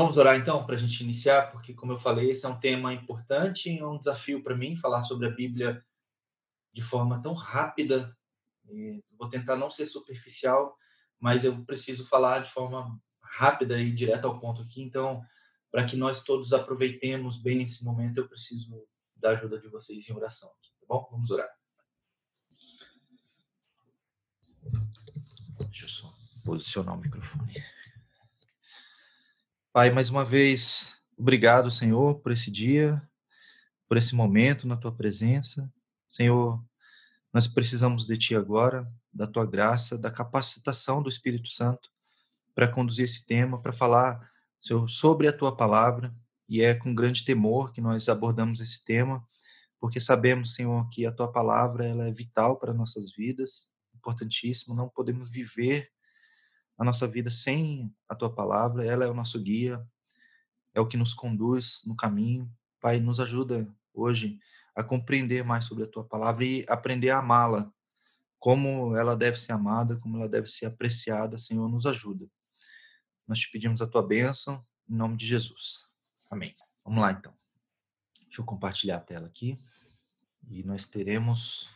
Vamos orar então para a gente iniciar, porque, como eu falei, esse é um tema importante, é um desafio para mim falar sobre a Bíblia de forma tão rápida. E vou tentar não ser superficial, mas eu preciso falar de forma rápida e direta ao ponto aqui. Então, para que nós todos aproveitemos bem esse momento, eu preciso da ajuda de vocês em oração. Tá bom? Vamos orar. Deixa eu só posicionar o microfone. Pai, mais uma vez, obrigado, Senhor, por esse dia, por esse momento na tua presença. Senhor, nós precisamos de ti agora, da tua graça, da capacitação do Espírito Santo para conduzir esse tema, para falar, Senhor, sobre a tua palavra. E é com grande temor que nós abordamos esse tema, porque sabemos, Senhor, que a tua palavra ela é vital para nossas vidas, importantíssimo. Não podemos viver a nossa vida sem a tua palavra, ela é o nosso guia, é o que nos conduz no caminho. Pai, nos ajuda hoje a compreender mais sobre a tua palavra e aprender a amá-la, como ela deve ser amada, como ela deve ser apreciada. Senhor, nos ajuda. Nós te pedimos a tua bênção, em nome de Jesus. Amém. Vamos lá, então. Deixa eu compartilhar a tela aqui. E nós teremos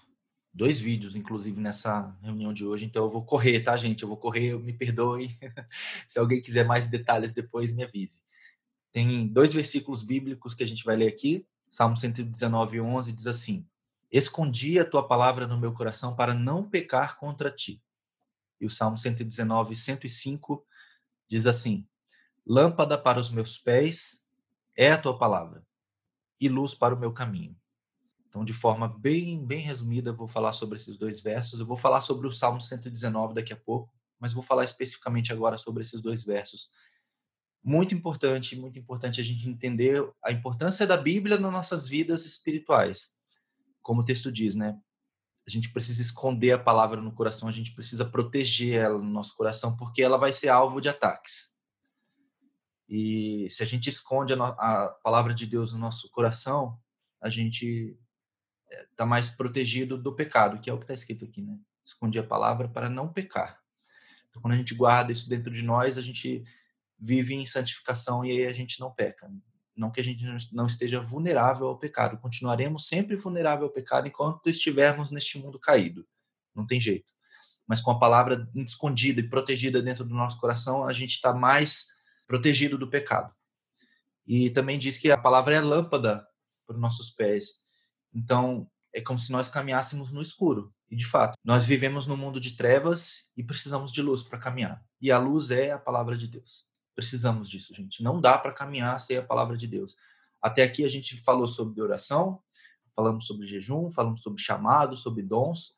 dois vídeos, inclusive, nessa reunião de hoje. Então, eu vou correr, tá, gente? Eu vou correr, me perdoe. Se alguém quiser mais detalhes depois, me avise. Tem dois versículos bíblicos que a gente vai ler aqui. Salmo 119, 11 diz assim: Escondi a tua palavra no meu coração para não pecar contra ti. E o Salmo 119, 105 diz assim: Lâmpada para os meus pés é a tua palavra, e luz para o meu caminho. Então, de forma bem, bem resumida, vou falar sobre esses dois versos. Eu vou falar sobre o Salmo 119 daqui a pouco, mas vou falar especificamente agora sobre esses dois versos muito importante, muito importante a gente entender a importância da Bíblia nas nossas vidas espirituais. Como o texto diz, né? A gente precisa esconder a palavra no coração, a gente precisa proteger ela no nosso coração, porque ela vai ser alvo de ataques. E se a gente esconde a, a palavra de Deus no nosso coração, a gente está mais protegido do pecado, que é o que está escrito aqui, né? Escondi a palavra para não pecar. Então, quando a gente guarda isso dentro de nós, a gente vive em santificação e aí a gente não peca. Não que a gente não esteja vulnerável ao pecado, continuaremos sempre vulnerável ao pecado enquanto estivermos neste mundo caído. Não tem jeito. Mas com a palavra escondida e protegida dentro do nosso coração, a gente está mais protegido do pecado. E também diz que a palavra é lâmpada para os nossos pés. Então, é como se nós caminhássemos no escuro. E de fato, nós vivemos no mundo de trevas e precisamos de luz para caminhar. E a luz é a palavra de Deus. Precisamos disso, gente. Não dá para caminhar sem a palavra de Deus. Até aqui a gente falou sobre oração, falamos sobre jejum, falamos sobre chamado, sobre dons.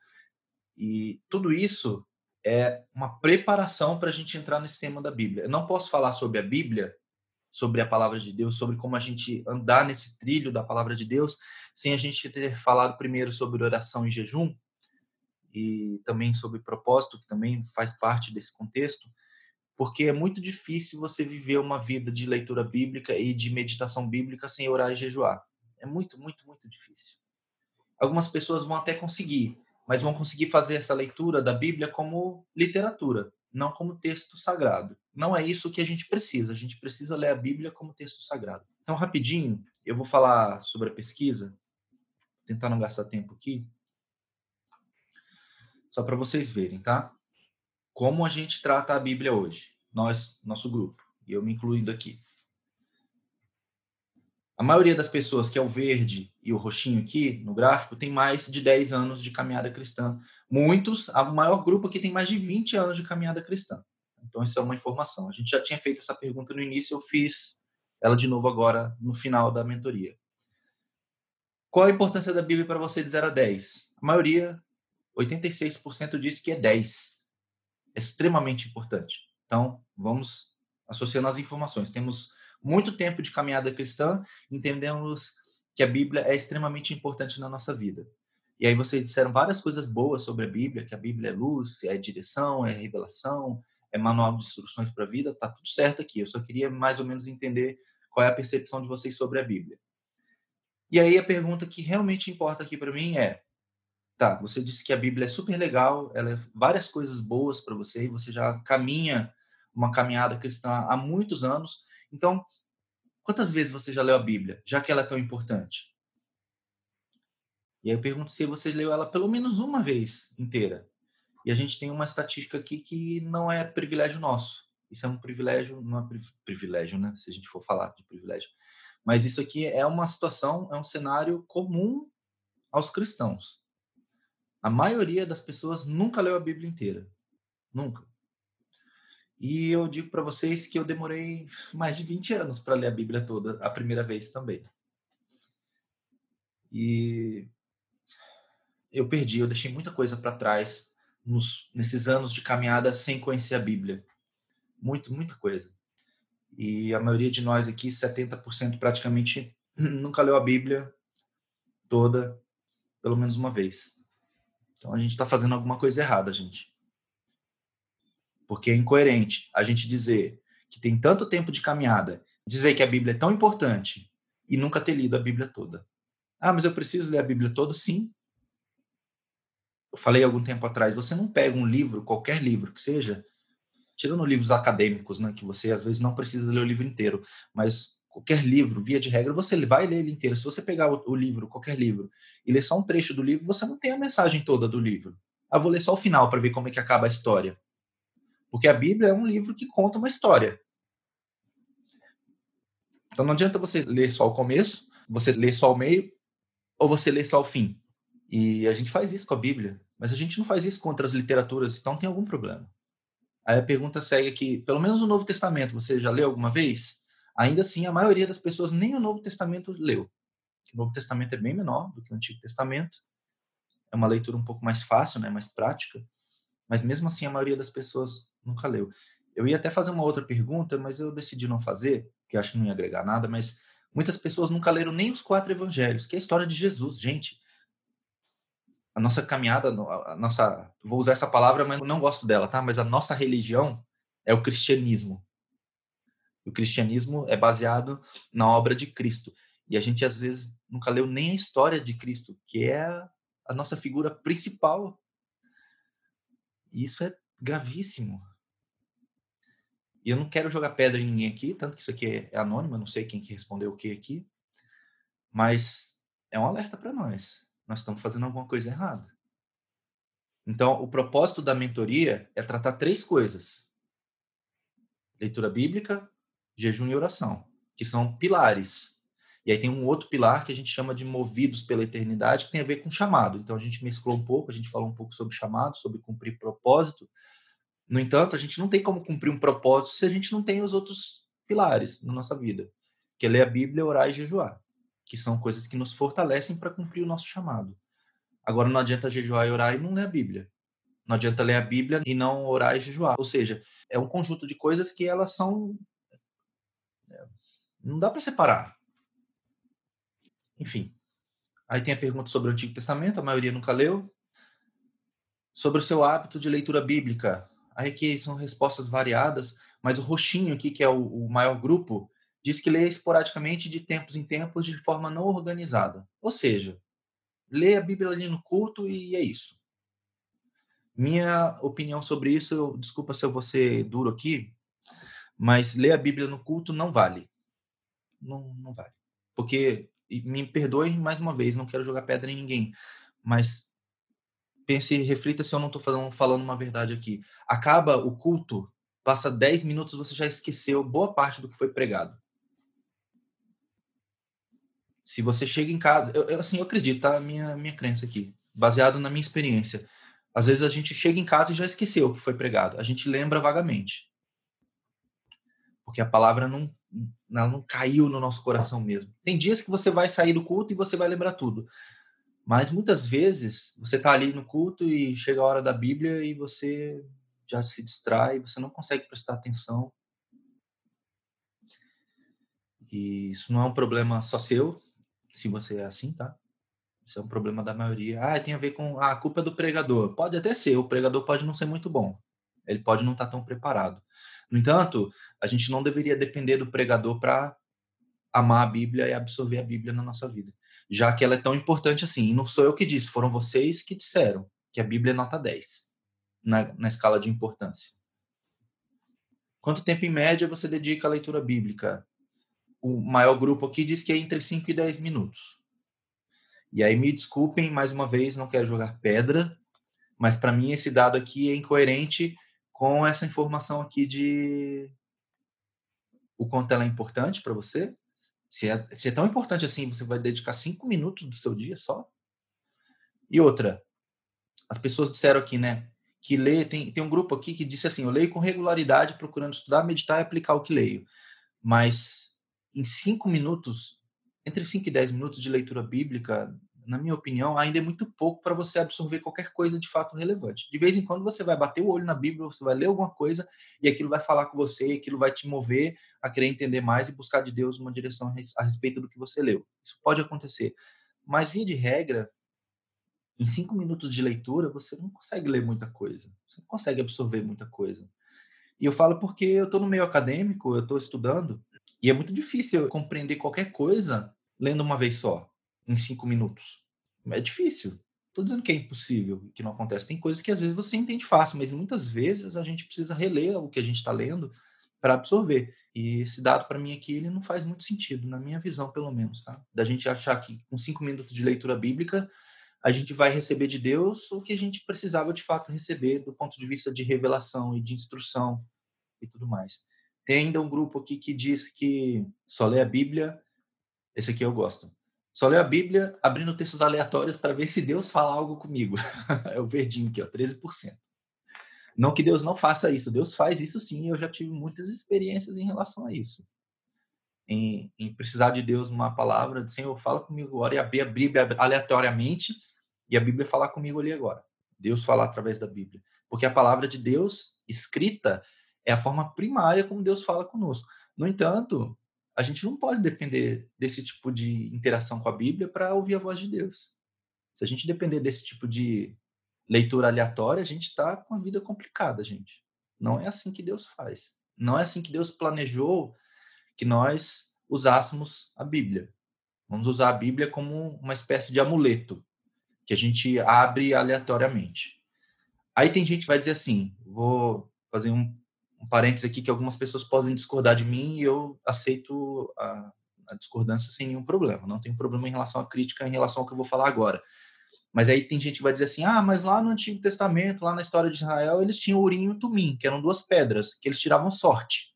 E tudo isso é uma preparação para a gente entrar nesse tema da Bíblia. Eu não posso falar sobre a Bíblia, sobre a palavra de Deus, sobre como a gente andar nesse trilho da palavra de Deus, sem a gente ter falado primeiro sobre oração e jejum, e também sobre propósito, que também faz parte desse contexto porque é muito difícil você viver uma vida de leitura bíblica e de meditação bíblica sem orar e jejuar. É muito, muito, muito difícil. Algumas pessoas vão até conseguir, mas vão conseguir fazer essa leitura da Bíblia como literatura, não como texto sagrado. Não é isso que a gente precisa. A gente precisa ler a Bíblia como texto sagrado. Então, rapidinho, eu vou falar sobre a pesquisa, tentar não gastar tempo aqui, só para vocês verem, tá? como a gente trata a Bíblia hoje, nós, nosso grupo, e eu me incluindo aqui. A maioria das pessoas que é o verde e o roxinho aqui no gráfico tem mais de 10 anos de caminhada cristã. Muitos, a maior grupo aqui tem mais de 20 anos de caminhada cristã. Então, isso é uma informação. A gente já tinha feito essa pergunta no início, eu fiz ela de novo agora no final da mentoria. Qual a importância da Bíblia para você de 0 a 10? A maioria, 86%, diz que é 10 extremamente importante. Então, vamos associando as informações. Temos muito tempo de caminhada cristã, entendemos que a Bíblia é extremamente importante na nossa vida. E aí vocês disseram várias coisas boas sobre a Bíblia, que a Bíblia é luz, é direção, é revelação, é manual de instruções para a vida, tá tudo certo aqui. Eu só queria mais ou menos entender qual é a percepção de vocês sobre a Bíblia. E aí a pergunta que realmente importa aqui para mim é: tá, você disse que a Bíblia é super legal, ela é várias coisas boas para você e você já caminha uma caminhada cristã há muitos anos. Então, quantas vezes você já leu a Bíblia, já que ela é tão importante? E aí eu pergunto se você leu ela pelo menos uma vez inteira. E a gente tem uma estatística aqui que não é privilégio nosso. Isso é um privilégio, não é privilégio, né? Se a gente for falar de privilégio. Mas isso aqui é uma situação, é um cenário comum aos cristãos. A maioria das pessoas nunca leu a Bíblia inteira. Nunca. E eu digo para vocês que eu demorei mais de 20 anos para ler a Bíblia toda, a primeira vez também. E eu perdi, eu deixei muita coisa para trás nos, nesses anos de caminhada sem conhecer a Bíblia. Muito, muita coisa. E a maioria de nós aqui, 70% praticamente, nunca leu a Bíblia toda, pelo menos uma vez. Então a gente está fazendo alguma coisa errada, gente. Porque é incoerente a gente dizer que tem tanto tempo de caminhada, dizer que a Bíblia é tão importante e nunca ter lido a Bíblia toda. Ah, mas eu preciso ler a Bíblia toda? Sim. Eu falei algum tempo atrás, você não pega um livro, qualquer livro que seja, tirando livros acadêmicos, né, que você às vezes não precisa ler o livro inteiro, mas qualquer livro, via de regra, você vai ler ele inteiro. Se você pegar o, o livro, qualquer livro, e ler só um trecho do livro, você não tem a mensagem toda do livro. Ah, vou ler só o final para ver como é que acaba a história. Porque a Bíblia é um livro que conta uma história. Então não adianta você ler só o começo, você ler só o meio, ou você ler só o fim. E a gente faz isso com a Bíblia, mas a gente não faz isso com outras literaturas, então tem algum problema. Aí a pergunta segue aqui, pelo menos o Novo Testamento, você já leu alguma vez? Ainda assim, a maioria das pessoas nem o Novo Testamento leu. O Novo Testamento é bem menor do que o Antigo Testamento. É uma leitura um pouco mais fácil, né, mais prática. Mas mesmo assim, a maioria das pessoas nunca leu. Eu ia até fazer uma outra pergunta, mas eu decidi não fazer, porque acho que não ia agregar nada, mas muitas pessoas nunca leram nem os quatro evangelhos, que é a história de Jesus, gente. A nossa caminhada, a nossa, vou usar essa palavra, mas não gosto dela, tá? Mas a nossa religião é o cristianismo. O cristianismo é baseado na obra de Cristo. E a gente às vezes nunca leu nem a história de Cristo, que é a nossa figura principal. E isso é gravíssimo. E eu não quero jogar pedra em ninguém aqui, tanto que isso aqui é, é anônimo, eu não sei quem que respondeu o que aqui. Mas é um alerta para nós. Nós estamos fazendo alguma coisa errada. Então, o propósito da mentoria é tratar três coisas: leitura bíblica, jejum e oração, que são pilares. E aí tem um outro pilar que a gente chama de movidos pela eternidade, que tem a ver com chamado. Então a gente mesclou um pouco, a gente falou um pouco sobre chamado, sobre cumprir propósito, no entanto, a gente não tem como cumprir um propósito se a gente não tem os outros pilares na nossa vida, que é ler a Bíblia, orar e jejuar, que são coisas que nos fortalecem para cumprir o nosso chamado. Agora, não adianta jejuar e orar e não ler a Bíblia. Não adianta ler a Bíblia e não orar e jejuar. Ou seja, é um conjunto de coisas que elas são. É, não dá para separar. Enfim. Aí tem a pergunta sobre o Antigo Testamento, a maioria nunca leu. Sobre o seu hábito de leitura bíblica. Aí aqui são respostas variadas, mas o roxinho aqui, que é o, o maior grupo, diz que lê esporadicamente de tempos em tempos de forma não organizada. Ou seja, lê a Bíblia ali no culto e é isso. Minha opinião sobre isso, eu, desculpa se eu vou ser duro aqui, mas ler a Bíblia no culto não vale. Não, não vale. Porque, me perdoem mais uma vez, não quero jogar pedra em ninguém, mas pense, reflita se eu não estou falando, falando uma verdade aqui. Acaba o culto, passa 10 minutos, você já esqueceu boa parte do que foi pregado. Se você chega em casa, eu, eu assim, eu acredito, tá? Minha, minha crença aqui, baseado na minha experiência. Às vezes a gente chega em casa e já esqueceu o que foi pregado. A gente lembra vagamente. Porque a palavra não, não caiu no nosso coração mesmo. Tem dias que você vai sair do culto e você vai lembrar tudo. Mas muitas vezes você está ali no culto e chega a hora da Bíblia e você já se distrai, você não consegue prestar atenção. E isso não é um problema só seu, se você é assim, tá? Isso é um problema da maioria. Ah, tem a ver com ah, a culpa do pregador. Pode até ser, o pregador pode não ser muito bom. Ele pode não estar tá tão preparado. No entanto, a gente não deveria depender do pregador para amar a Bíblia e absorver a Bíblia na nossa vida já que ela é tão importante assim. E não sou eu que disse, foram vocês que disseram que a Bíblia é nota 10 na, na escala de importância. Quanto tempo em média você dedica à leitura bíblica? O maior grupo aqui diz que é entre 5 e 10 minutos. E aí me desculpem mais uma vez, não quero jogar pedra, mas para mim esse dado aqui é incoerente com essa informação aqui de o quanto ela é importante para você. Se é, se é tão importante assim, você vai dedicar cinco minutos do seu dia só? E outra, as pessoas disseram aqui, né? Que lê, tem, tem um grupo aqui que disse assim: eu leio com regularidade, procurando estudar, meditar e aplicar o que leio. Mas em cinco minutos, entre cinco e dez minutos de leitura bíblica, na minha opinião, ainda é muito pouco para você absorver qualquer coisa de fato relevante. De vez em quando você vai bater o olho na Bíblia, você vai ler alguma coisa e aquilo vai falar com você, aquilo vai te mover a querer entender mais e buscar de Deus uma direção a respeito do que você leu. Isso pode acontecer. Mas, via de regra, em cinco minutos de leitura, você não consegue ler muita coisa. Você não consegue absorver muita coisa. E eu falo porque eu estou no meio acadêmico, eu estou estudando, e é muito difícil compreender qualquer coisa lendo uma vez só em cinco minutos. É difícil. Estou dizendo que é impossível, que não acontece. Tem coisas que às vezes você entende fácil, mas muitas vezes a gente precisa reler o que a gente está lendo para absorver. E esse dado para mim aqui ele não faz muito sentido, na minha visão pelo menos, tá? Da gente achar que com cinco minutos de leitura bíblica a gente vai receber de Deus o que a gente precisava de fato receber do ponto de vista de revelação e de instrução e tudo mais. Tem ainda um grupo aqui que diz que só lê a Bíblia. Esse aqui eu gosto. Só leio a Bíblia abrindo textos aleatórios para ver se Deus fala algo comigo. é o verdinho aqui, ó, 13%. Não que Deus não faça isso, Deus faz isso sim, eu já tive muitas experiências em relação a isso. Em, em precisar de Deus numa palavra, de Senhor, fala comigo agora e abrir a Bíblia aleatoriamente e a Bíblia falar comigo ali agora. Deus falar através da Bíblia. Porque a palavra de Deus escrita é a forma primária como Deus fala conosco. No entanto, a gente não pode depender desse tipo de interação com a Bíblia para ouvir a voz de Deus. Se a gente depender desse tipo de leitura aleatória, a gente está com a vida complicada, gente. Não é assim que Deus faz. Não é assim que Deus planejou que nós usássemos a Bíblia. Vamos usar a Bíblia como uma espécie de amuleto que a gente abre aleatoriamente. Aí tem gente que vai dizer assim, vou fazer um um parênteses aqui que algumas pessoas podem discordar de mim e eu aceito a, a discordância sem nenhum problema. Não tenho problema em relação à crítica, em relação ao que eu vou falar agora. Mas aí tem gente que vai dizer assim: ah, mas lá no Antigo Testamento, lá na história de Israel, eles tinham Urim e Tumim, que eram duas pedras, que eles tiravam sorte.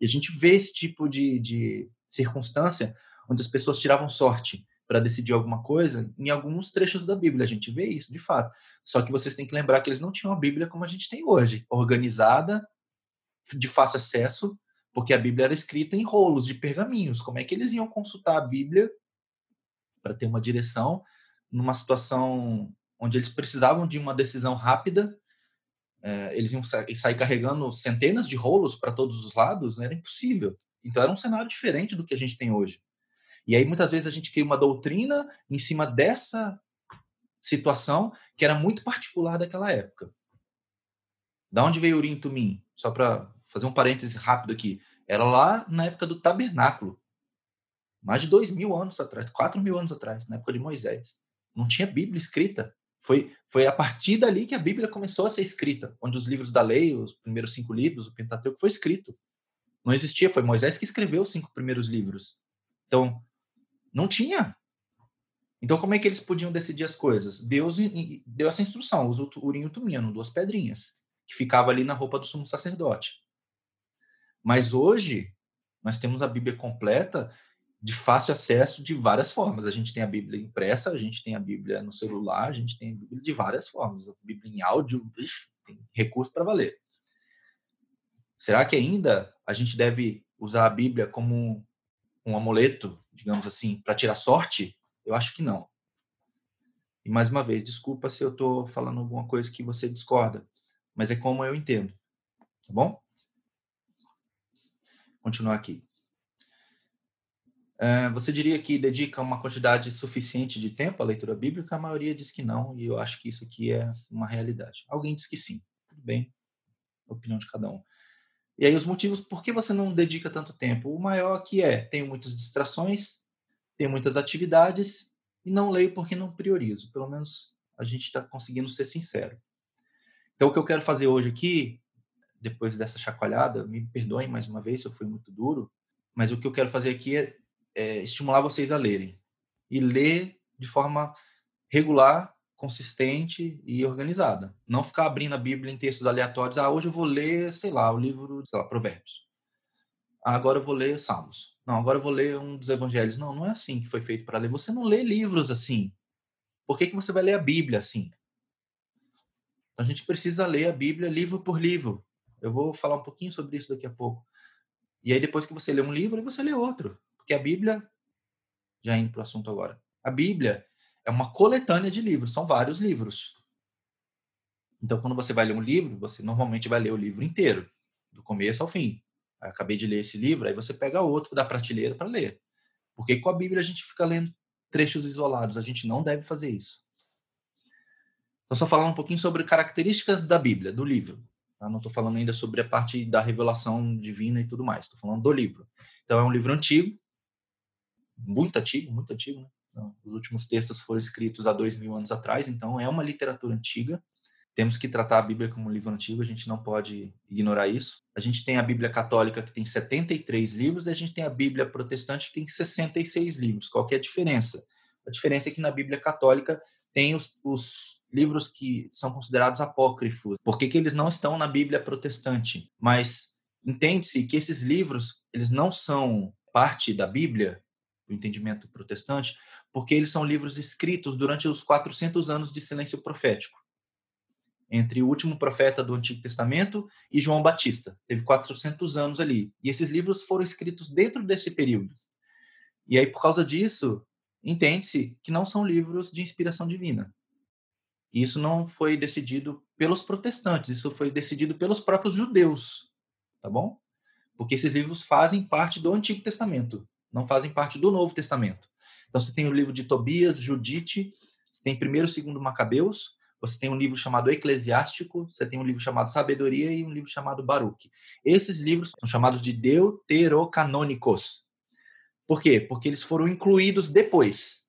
E a gente vê esse tipo de, de circunstância onde as pessoas tiravam sorte para decidir alguma coisa em alguns trechos da Bíblia. A gente vê isso, de fato. Só que vocês têm que lembrar que eles não tinham a Bíblia como a gente tem hoje, organizada, de fácil acesso, porque a Bíblia era escrita em rolos de pergaminhos. Como é que eles iam consultar a Bíblia para ter uma direção numa situação onde eles precisavam de uma decisão rápida? É, eles iam sair carregando centenas de rolos para todos os lados? Era impossível. Então era um cenário diferente do que a gente tem hoje. E aí muitas vezes a gente cria uma doutrina em cima dessa situação que era muito particular daquela época. Da onde veio Urim Tumim? Só para fazer um parêntese rápido aqui, era lá na época do tabernáculo. Mais de dois mil anos atrás, quatro mil anos atrás, na época de Moisés. Não tinha Bíblia escrita. Foi, foi a partir dali que a Bíblia começou a ser escrita, onde os livros da lei, os primeiros cinco livros, o Pentateuco, foi escrito. Não existia, foi Moisés que escreveu os cinco primeiros livros. Então, não tinha. Então, como é que eles podiam decidir as coisas? Deus deu essa instrução, os Urim e o Tumino, duas pedrinhas, que ficava ali na roupa do sumo sacerdote. Mas hoje, nós temos a Bíblia completa de fácil acesso de várias formas. A gente tem a Bíblia impressa, a gente tem a Bíblia no celular, a gente tem a Bíblia de várias formas. A Bíblia em áudio, tem recurso para valer. Será que ainda a gente deve usar a Bíblia como um amuleto, digamos assim, para tirar sorte? Eu acho que não. E mais uma vez, desculpa se eu estou falando alguma coisa que você discorda, mas é como eu entendo. Tá bom? Continuar aqui. Uh, você diria que dedica uma quantidade suficiente de tempo à leitura bíblica? A maioria diz que não, e eu acho que isso aqui é uma realidade. Alguém diz que sim. Tudo bem, opinião de cada um. E aí os motivos por que você não dedica tanto tempo? O maior aqui é, tenho muitas distrações, tenho muitas atividades e não leio porque não priorizo. Pelo menos a gente está conseguindo ser sincero. Então o que eu quero fazer hoje aqui depois dessa chacoalhada. Me perdoem mais uma vez se eu fui muito duro, mas o que eu quero fazer aqui é, é estimular vocês a lerem e ler de forma regular, consistente e organizada. Não ficar abrindo a Bíblia em textos aleatórios. Ah, hoje eu vou ler, sei lá, o livro, sei lá, Provérbios. Ah, agora eu vou ler Salmos. Não, agora eu vou ler um dos evangelhos. Não, não é assim que foi feito para ler. Você não lê livros assim. Por que, que você vai ler a Bíblia assim? A gente precisa ler a Bíblia livro por livro. Eu vou falar um pouquinho sobre isso daqui a pouco. E aí, depois que você lê um livro, você lê outro. Porque a Bíblia, já indo para o assunto agora, a Bíblia é uma coletânea de livros, são vários livros. Então, quando você vai ler um livro, você normalmente vai ler o livro inteiro, do começo ao fim. Eu acabei de ler esse livro, aí você pega outro da prateleira para ler. Porque com a Bíblia a gente fica lendo trechos isolados, a gente não deve fazer isso. Então, só falando um pouquinho sobre características da Bíblia, do livro. Tá? Não estou falando ainda sobre a parte da revelação divina e tudo mais. Estou falando do livro. Então, é um livro antigo, muito antigo, muito antigo. Né? Então, os últimos textos foram escritos há dois mil anos atrás, então é uma literatura antiga. Temos que tratar a Bíblia como um livro antigo, a gente não pode ignorar isso. A gente tem a Bíblia católica, que tem 73 livros, e a gente tem a Bíblia protestante, que tem 66 livros. Qual é a diferença? A diferença é que na Bíblia católica tem os, os livros que são considerados apócrifos. Por que, que eles não estão na Bíblia protestante? Mas entende-se que esses livros eles não são parte da Bíblia, do entendimento protestante, porque eles são livros escritos durante os 400 anos de silêncio profético. Entre o último profeta do Antigo Testamento e João Batista. Teve 400 anos ali. E esses livros foram escritos dentro desse período. E aí, por causa disso, entende-se que não são livros de inspiração divina. Isso não foi decidido pelos protestantes, isso foi decidido pelos próprios judeus, tá bom? Porque esses livros fazem parte do Antigo Testamento, não fazem parte do Novo Testamento. Então você tem o livro de Tobias, Judite, você tem primeiro e segundo Macabeus, você tem um livro chamado Eclesiástico, você tem um livro chamado Sabedoria e um livro chamado Baruch. Esses livros são chamados de deuterocanônicos. Por quê? Porque eles foram incluídos depois.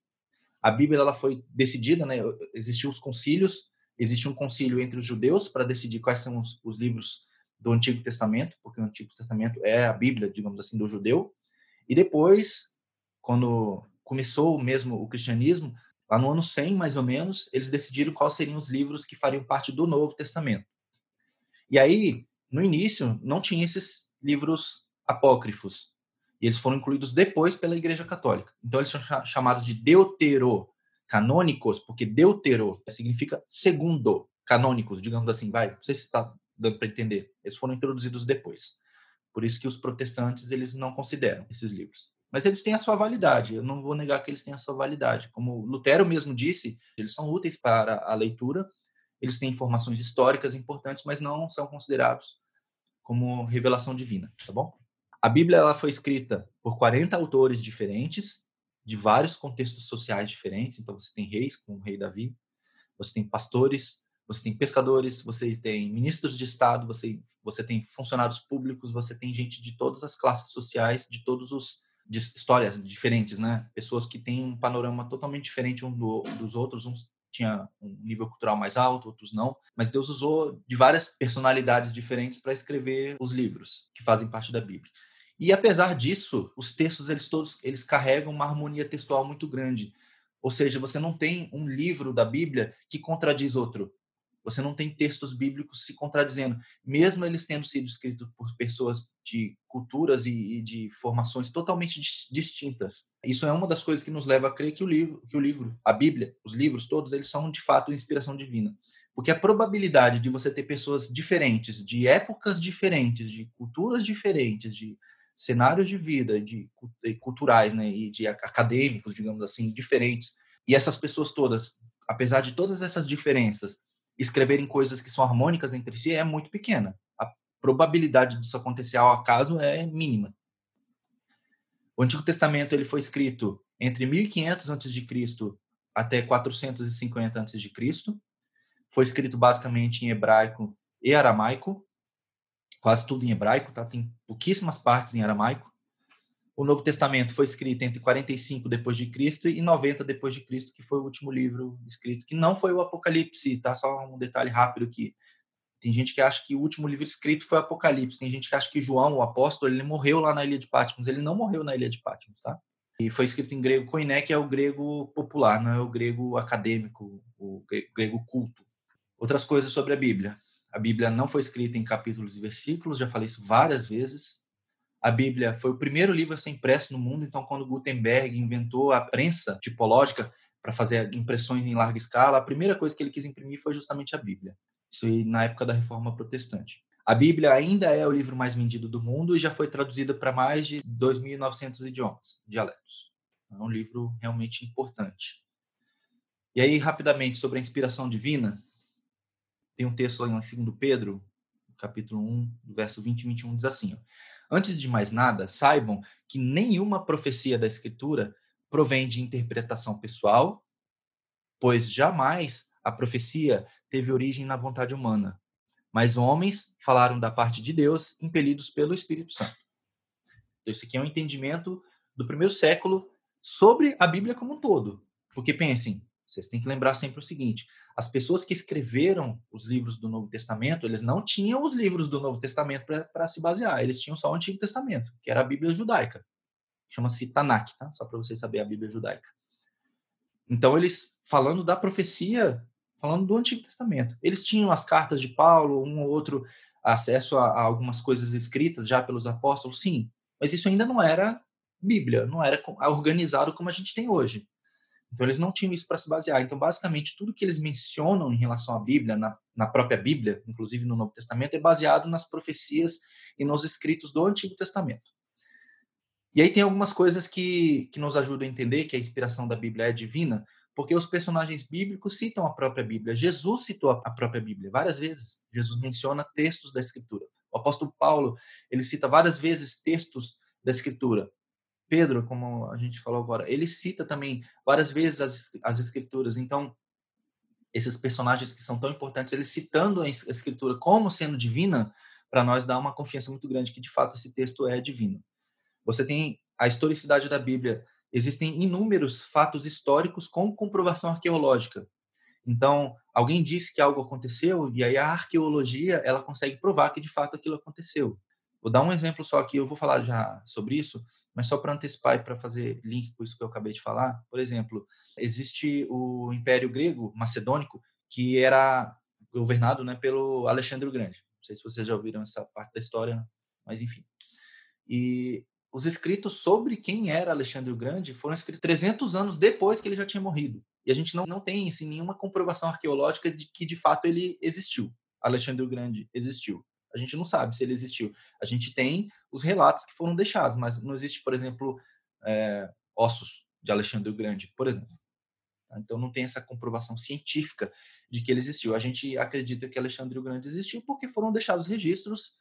A Bíblia ela foi decidida, né? Existiam os concílios, existe um concílio entre os judeus para decidir quais são os, os, livros do Antigo Testamento, porque o Antigo Testamento é a Bíblia, digamos assim, do judeu. E depois, quando começou mesmo o cristianismo, lá no ano 100 mais ou menos, eles decidiram quais seriam os livros que fariam parte do Novo Testamento. E aí, no início, não tinha esses livros apócrifos. E eles foram incluídos depois pela Igreja Católica. Então eles são chamados de deuterocanônicos, porque deutero significa segundo, canônicos, digamos assim, vai. Não sei se está dando para entender. Eles foram introduzidos depois. Por isso que os protestantes eles não consideram esses livros. Mas eles têm a sua validade. Eu não vou negar que eles têm a sua validade. Como Lutero mesmo disse, eles são úteis para a leitura. Eles têm informações históricas importantes, mas não são considerados como revelação divina, tá bom? A Bíblia ela foi escrita por 40 autores diferentes, de vários contextos sociais diferentes. Então, você tem reis, como o rei Davi, você tem pastores, você tem pescadores, você tem ministros de Estado, você, você tem funcionários públicos, você tem gente de todas as classes sociais, de todos os de histórias diferentes, né? Pessoas que têm um panorama totalmente diferente uns do, dos outros, uns tinha um nível cultural mais alto, outros não, mas Deus usou de várias personalidades diferentes para escrever os livros que fazem parte da Bíblia. E apesar disso, os textos eles todos eles carregam uma harmonia textual muito grande. Ou seja, você não tem um livro da Bíblia que contradiz outro. Você não tem textos bíblicos se contradizendo, mesmo eles tendo sido escritos por pessoas de culturas e, de formações totalmente distintas. Isso é uma das coisas que nos leva a crer que o livro, que o livro, a Bíblia, os livros todos, eles são de fato inspiração divina. Porque a probabilidade de você ter pessoas diferentes, de épocas diferentes, de culturas diferentes, de cenários de vida, de culturais, né, e de acadêmicos, digamos assim, diferentes. E essas pessoas todas, apesar de todas essas diferenças, escreverem coisas que são harmônicas entre si é muito pequena. A probabilidade disso acontecer ao acaso é mínima. O Antigo Testamento ele foi escrito entre 1500 a.C. até 450 a.C. Foi escrito basicamente em hebraico e aramaico quase tudo em hebraico, tá? Tem pouquíssimas partes em aramaico. O Novo Testamento foi escrito entre 45 depois de Cristo e 90 depois de Cristo, que foi o último livro escrito, que não foi o Apocalipse, tá? Só um detalhe rápido aqui. Tem gente que acha que o último livro escrito foi Apocalipse. Tem gente que acha que João, o apóstolo, ele morreu lá na ilha de Patmos. Ele não morreu na ilha de Patmos, tá? E foi escrito em grego koiné, que é o grego popular, não é o grego acadêmico, o grego culto. Outras coisas sobre a Bíblia. A Bíblia não foi escrita em capítulos e versículos, já falei isso várias vezes. A Bíblia foi o primeiro livro a ser impresso no mundo, então quando Gutenberg inventou a prensa tipológica para fazer impressões em larga escala, a primeira coisa que ele quis imprimir foi justamente a Bíblia. Isso na época da Reforma Protestante. A Bíblia ainda é o livro mais vendido do mundo e já foi traduzida para mais de 2.900 idiomas, dialetos. É um livro realmente importante. E aí, rapidamente, sobre a inspiração divina, tem um texto lá em 2 Pedro, capítulo 1, verso 20 e 21, diz assim: ó, Antes de mais nada, saibam que nenhuma profecia da Escritura provém de interpretação pessoal, pois jamais a profecia teve origem na vontade humana, mas homens falaram da parte de Deus, impelidos pelo Espírito Santo. Então, esse aqui é um entendimento do primeiro século sobre a Bíblia como um todo. Porque pensem, vocês têm que lembrar sempre o seguinte: as pessoas que escreveram os livros do Novo Testamento, eles não tinham os livros do Novo Testamento para se basear, eles tinham só o Antigo Testamento, que era a Bíblia judaica. Chama-se Tanakh, tá? Só para vocês saberem a Bíblia judaica. Então, eles, falando da profecia, falando do Antigo Testamento, eles tinham as cartas de Paulo, um ou outro acesso a, a algumas coisas escritas já pelos apóstolos, sim, mas isso ainda não era Bíblia, não era organizado como a gente tem hoje. Então, eles não tinham isso para se basear. Então, basicamente, tudo que eles mencionam em relação à Bíblia, na, na própria Bíblia, inclusive no Novo Testamento, é baseado nas profecias e nos escritos do Antigo Testamento. E aí tem algumas coisas que, que nos ajudam a entender que a inspiração da Bíblia é divina, porque os personagens bíblicos citam a própria Bíblia. Jesus citou a própria Bíblia várias vezes. Jesus menciona textos da Escritura. O apóstolo Paulo, ele cita várias vezes textos da Escritura. Pedro, como a gente falou agora, ele cita também várias vezes as, as escrituras. Então, esses personagens que são tão importantes, eles citando a escritura como sendo divina, para nós dá uma confiança muito grande que de fato esse texto é divino. Você tem a historicidade da Bíblia, existem inúmeros fatos históricos com comprovação arqueológica. Então, alguém disse que algo aconteceu e aí a arqueologia, ela consegue provar que de fato aquilo aconteceu. Vou dar um exemplo só aqui, eu vou falar já sobre isso, mas só para antecipar e para fazer link com isso que eu acabei de falar, por exemplo, existe o Império Grego Macedônico, que era governado né, pelo Alexandre o Grande. Não sei se vocês já ouviram essa parte da história, mas enfim. E os escritos sobre quem era Alexandre o Grande foram escritos 300 anos depois que ele já tinha morrido. E a gente não, não tem assim, nenhuma comprovação arqueológica de que de fato ele existiu. Alexandre o Grande existiu. A gente não sabe se ele existiu. A gente tem os relatos que foram deixados, mas não existe, por exemplo, é, ossos de Alexandre o Grande, por exemplo. Tá? Então não tem essa comprovação científica de que ele existiu. A gente acredita que Alexandre o Grande existiu porque foram deixados registros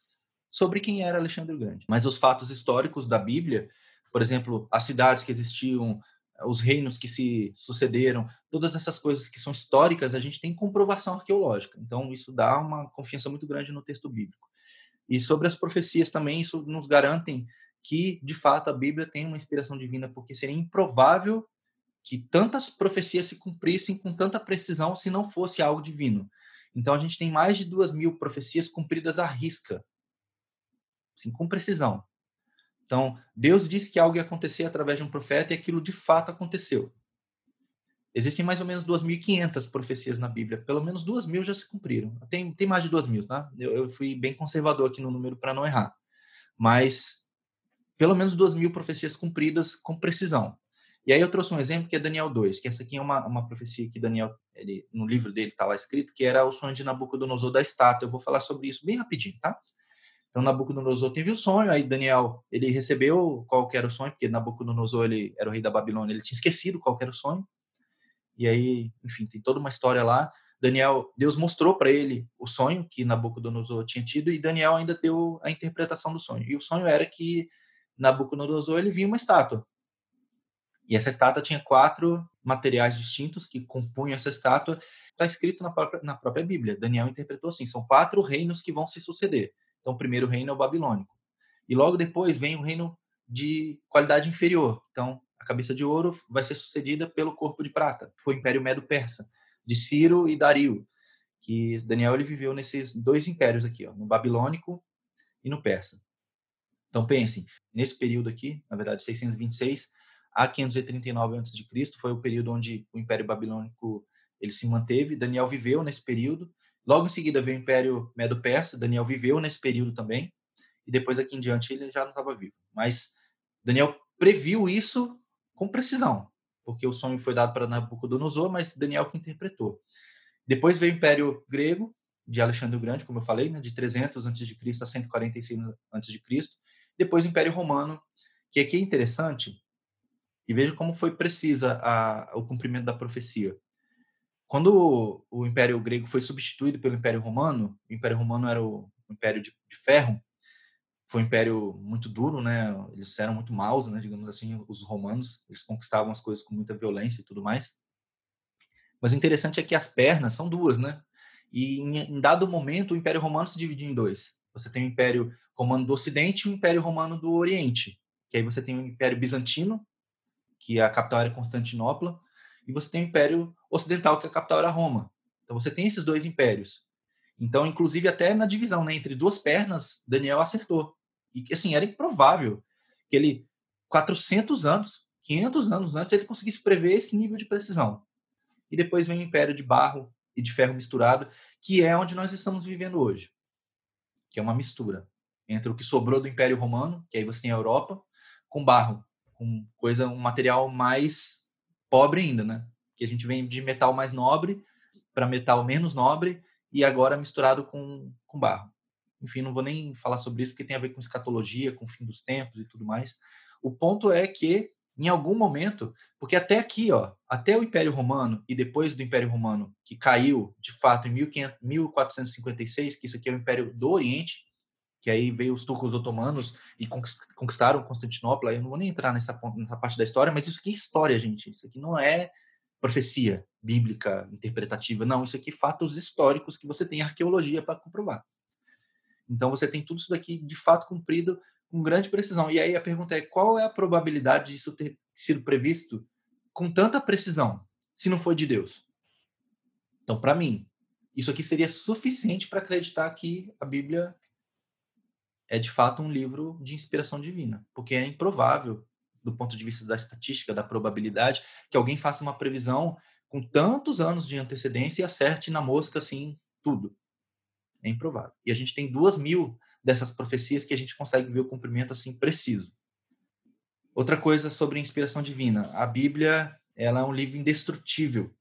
sobre quem era Alexandre o Grande. Mas os fatos históricos da Bíblia, por exemplo, as cidades que existiam, os reinos que se sucederam, todas essas coisas que são históricas, a gente tem comprovação arqueológica. Então, isso dá uma confiança muito grande no texto bíblico. E sobre as profecias também, isso nos garantem que, de fato, a Bíblia tem uma inspiração divina, porque seria improvável que tantas profecias se cumprissem com tanta precisão se não fosse algo divino. Então, a gente tem mais de duas mil profecias cumpridas à risca, assim, com precisão. Então, Deus disse que algo ia acontecer através de um profeta e aquilo de fato aconteceu. Existem mais ou menos 2.500 profecias na Bíblia. Pelo menos 2.000 já se cumpriram. Tem, tem mais de 2.000, tá? Eu, eu fui bem conservador aqui no número para não errar. Mas pelo menos 2.000 profecias cumpridas com precisão. E aí eu trouxe um exemplo que é Daniel 2, que essa aqui é uma, uma profecia que Daniel, ele, no livro dele está lá escrito, que era o sonho de Nabucodonosor da estátua. Eu vou falar sobre isso bem rapidinho, tá? Então Nabucodonosor teve o sonho, aí Daniel, ele recebeu qual era o sonho, porque Nabucodonosor, ele era o rei da Babilônia, ele tinha esquecido qual era o sonho. E aí, enfim, tem toda uma história lá. Daniel, Deus mostrou para ele o sonho que Nabucodonosor tinha tido e Daniel ainda deu a interpretação do sonho. E o sonho era que Nabucodonosor ele via uma estátua. E essa estátua tinha quatro materiais distintos que compunham essa estátua. Está escrito na própria, na própria Bíblia. Daniel interpretou assim: são quatro reinos que vão se suceder. Então, primeiro reino é o babilônico. E logo depois vem o reino de qualidade inferior. Então, a cabeça de ouro vai ser sucedida pelo corpo de prata, que foi o Império Medo-Persa, de Ciro e Dario. que Daniel ele viveu nesses dois impérios aqui, ó, no babilônico e no persa. Então pensem, nesse período aqui, na verdade 626 a 539 a.C., foi o período onde o Império Babilônico ele se manteve. Daniel viveu nesse período. Logo em seguida veio o Império Medo-Persa. Daniel viveu nesse período também. E depois aqui em diante ele já não estava vivo. Mas Daniel previu isso com precisão, porque o sonho foi dado para Nabucodonosor, mas Daniel que interpretou. Depois veio o Império Grego, de Alexandre o Grande, como eu falei, né, de 300 a.C. a 146 a.C. Depois o Império Romano, que aqui é interessante, e veja como foi precisa a, o cumprimento da profecia. Quando o, Império Grego foi substituído pelo Império Romano, o Império Romano era o, o Império de, de, ferro, foi um império muito duro, né? Eles eram muito maus, né? Digamos assim, os romanos, eles conquistavam as coisas com muita violência e tudo mais. Mas o interessante é que as pernas são duas, né? E em, em dado momento o Império Romano se dividiu em dois. Você tem o Império Romano do Ocidente e o Império Romano do Oriente. Que aí você tem o Império Bizantino, que a capital era Constantinopla, e você tem o Império Ocidental, que a capital era Roma. Então você tem esses dois impérios. Então, inclusive, até na divisão né, entre duas pernas, Daniel acertou. E assim, era improvável que ele, 400 anos, 500 anos antes, ele conseguisse prever esse nível de precisão. E depois vem o Império de Barro e de Ferro misturado, que é onde nós estamos vivendo hoje. Que é uma mistura entre o que sobrou do Império Romano, que aí você tem a Europa, com barro, com coisa, um material mais pobre ainda, né? Que a gente vem de metal mais nobre para metal menos nobre e agora misturado com, com barro. Enfim, não vou nem falar sobre isso porque tem a ver com escatologia, com o fim dos tempos e tudo mais. O ponto é que em algum momento, porque até aqui, ó, até o Império Romano e depois do Império Romano, que caiu de fato em 1500, 1456, que isso aqui é o Império do Oriente, que aí veio os turcos otomanos e conquistaram Constantinopla. Eu não vou nem entrar nessa, nessa parte da história, mas isso aqui é história, gente. Isso aqui não é profecia bíblica interpretativa, não. Isso aqui é fatos históricos que você tem arqueologia para comprovar. Então você tem tudo isso daqui de fato cumprido com grande precisão. E aí a pergunta é: qual é a probabilidade disso ter sido previsto com tanta precisão, se não foi de Deus? Então, para mim, isso aqui seria suficiente para acreditar que a Bíblia é de fato um livro de inspiração divina, porque é improvável, do ponto de vista da estatística, da probabilidade, que alguém faça uma previsão com tantos anos de antecedência e acerte na mosca assim tudo. É improvável. E a gente tem duas mil dessas profecias que a gente consegue ver o cumprimento assim preciso. Outra coisa sobre a inspiração divina, a Bíblia ela é um livro indestrutível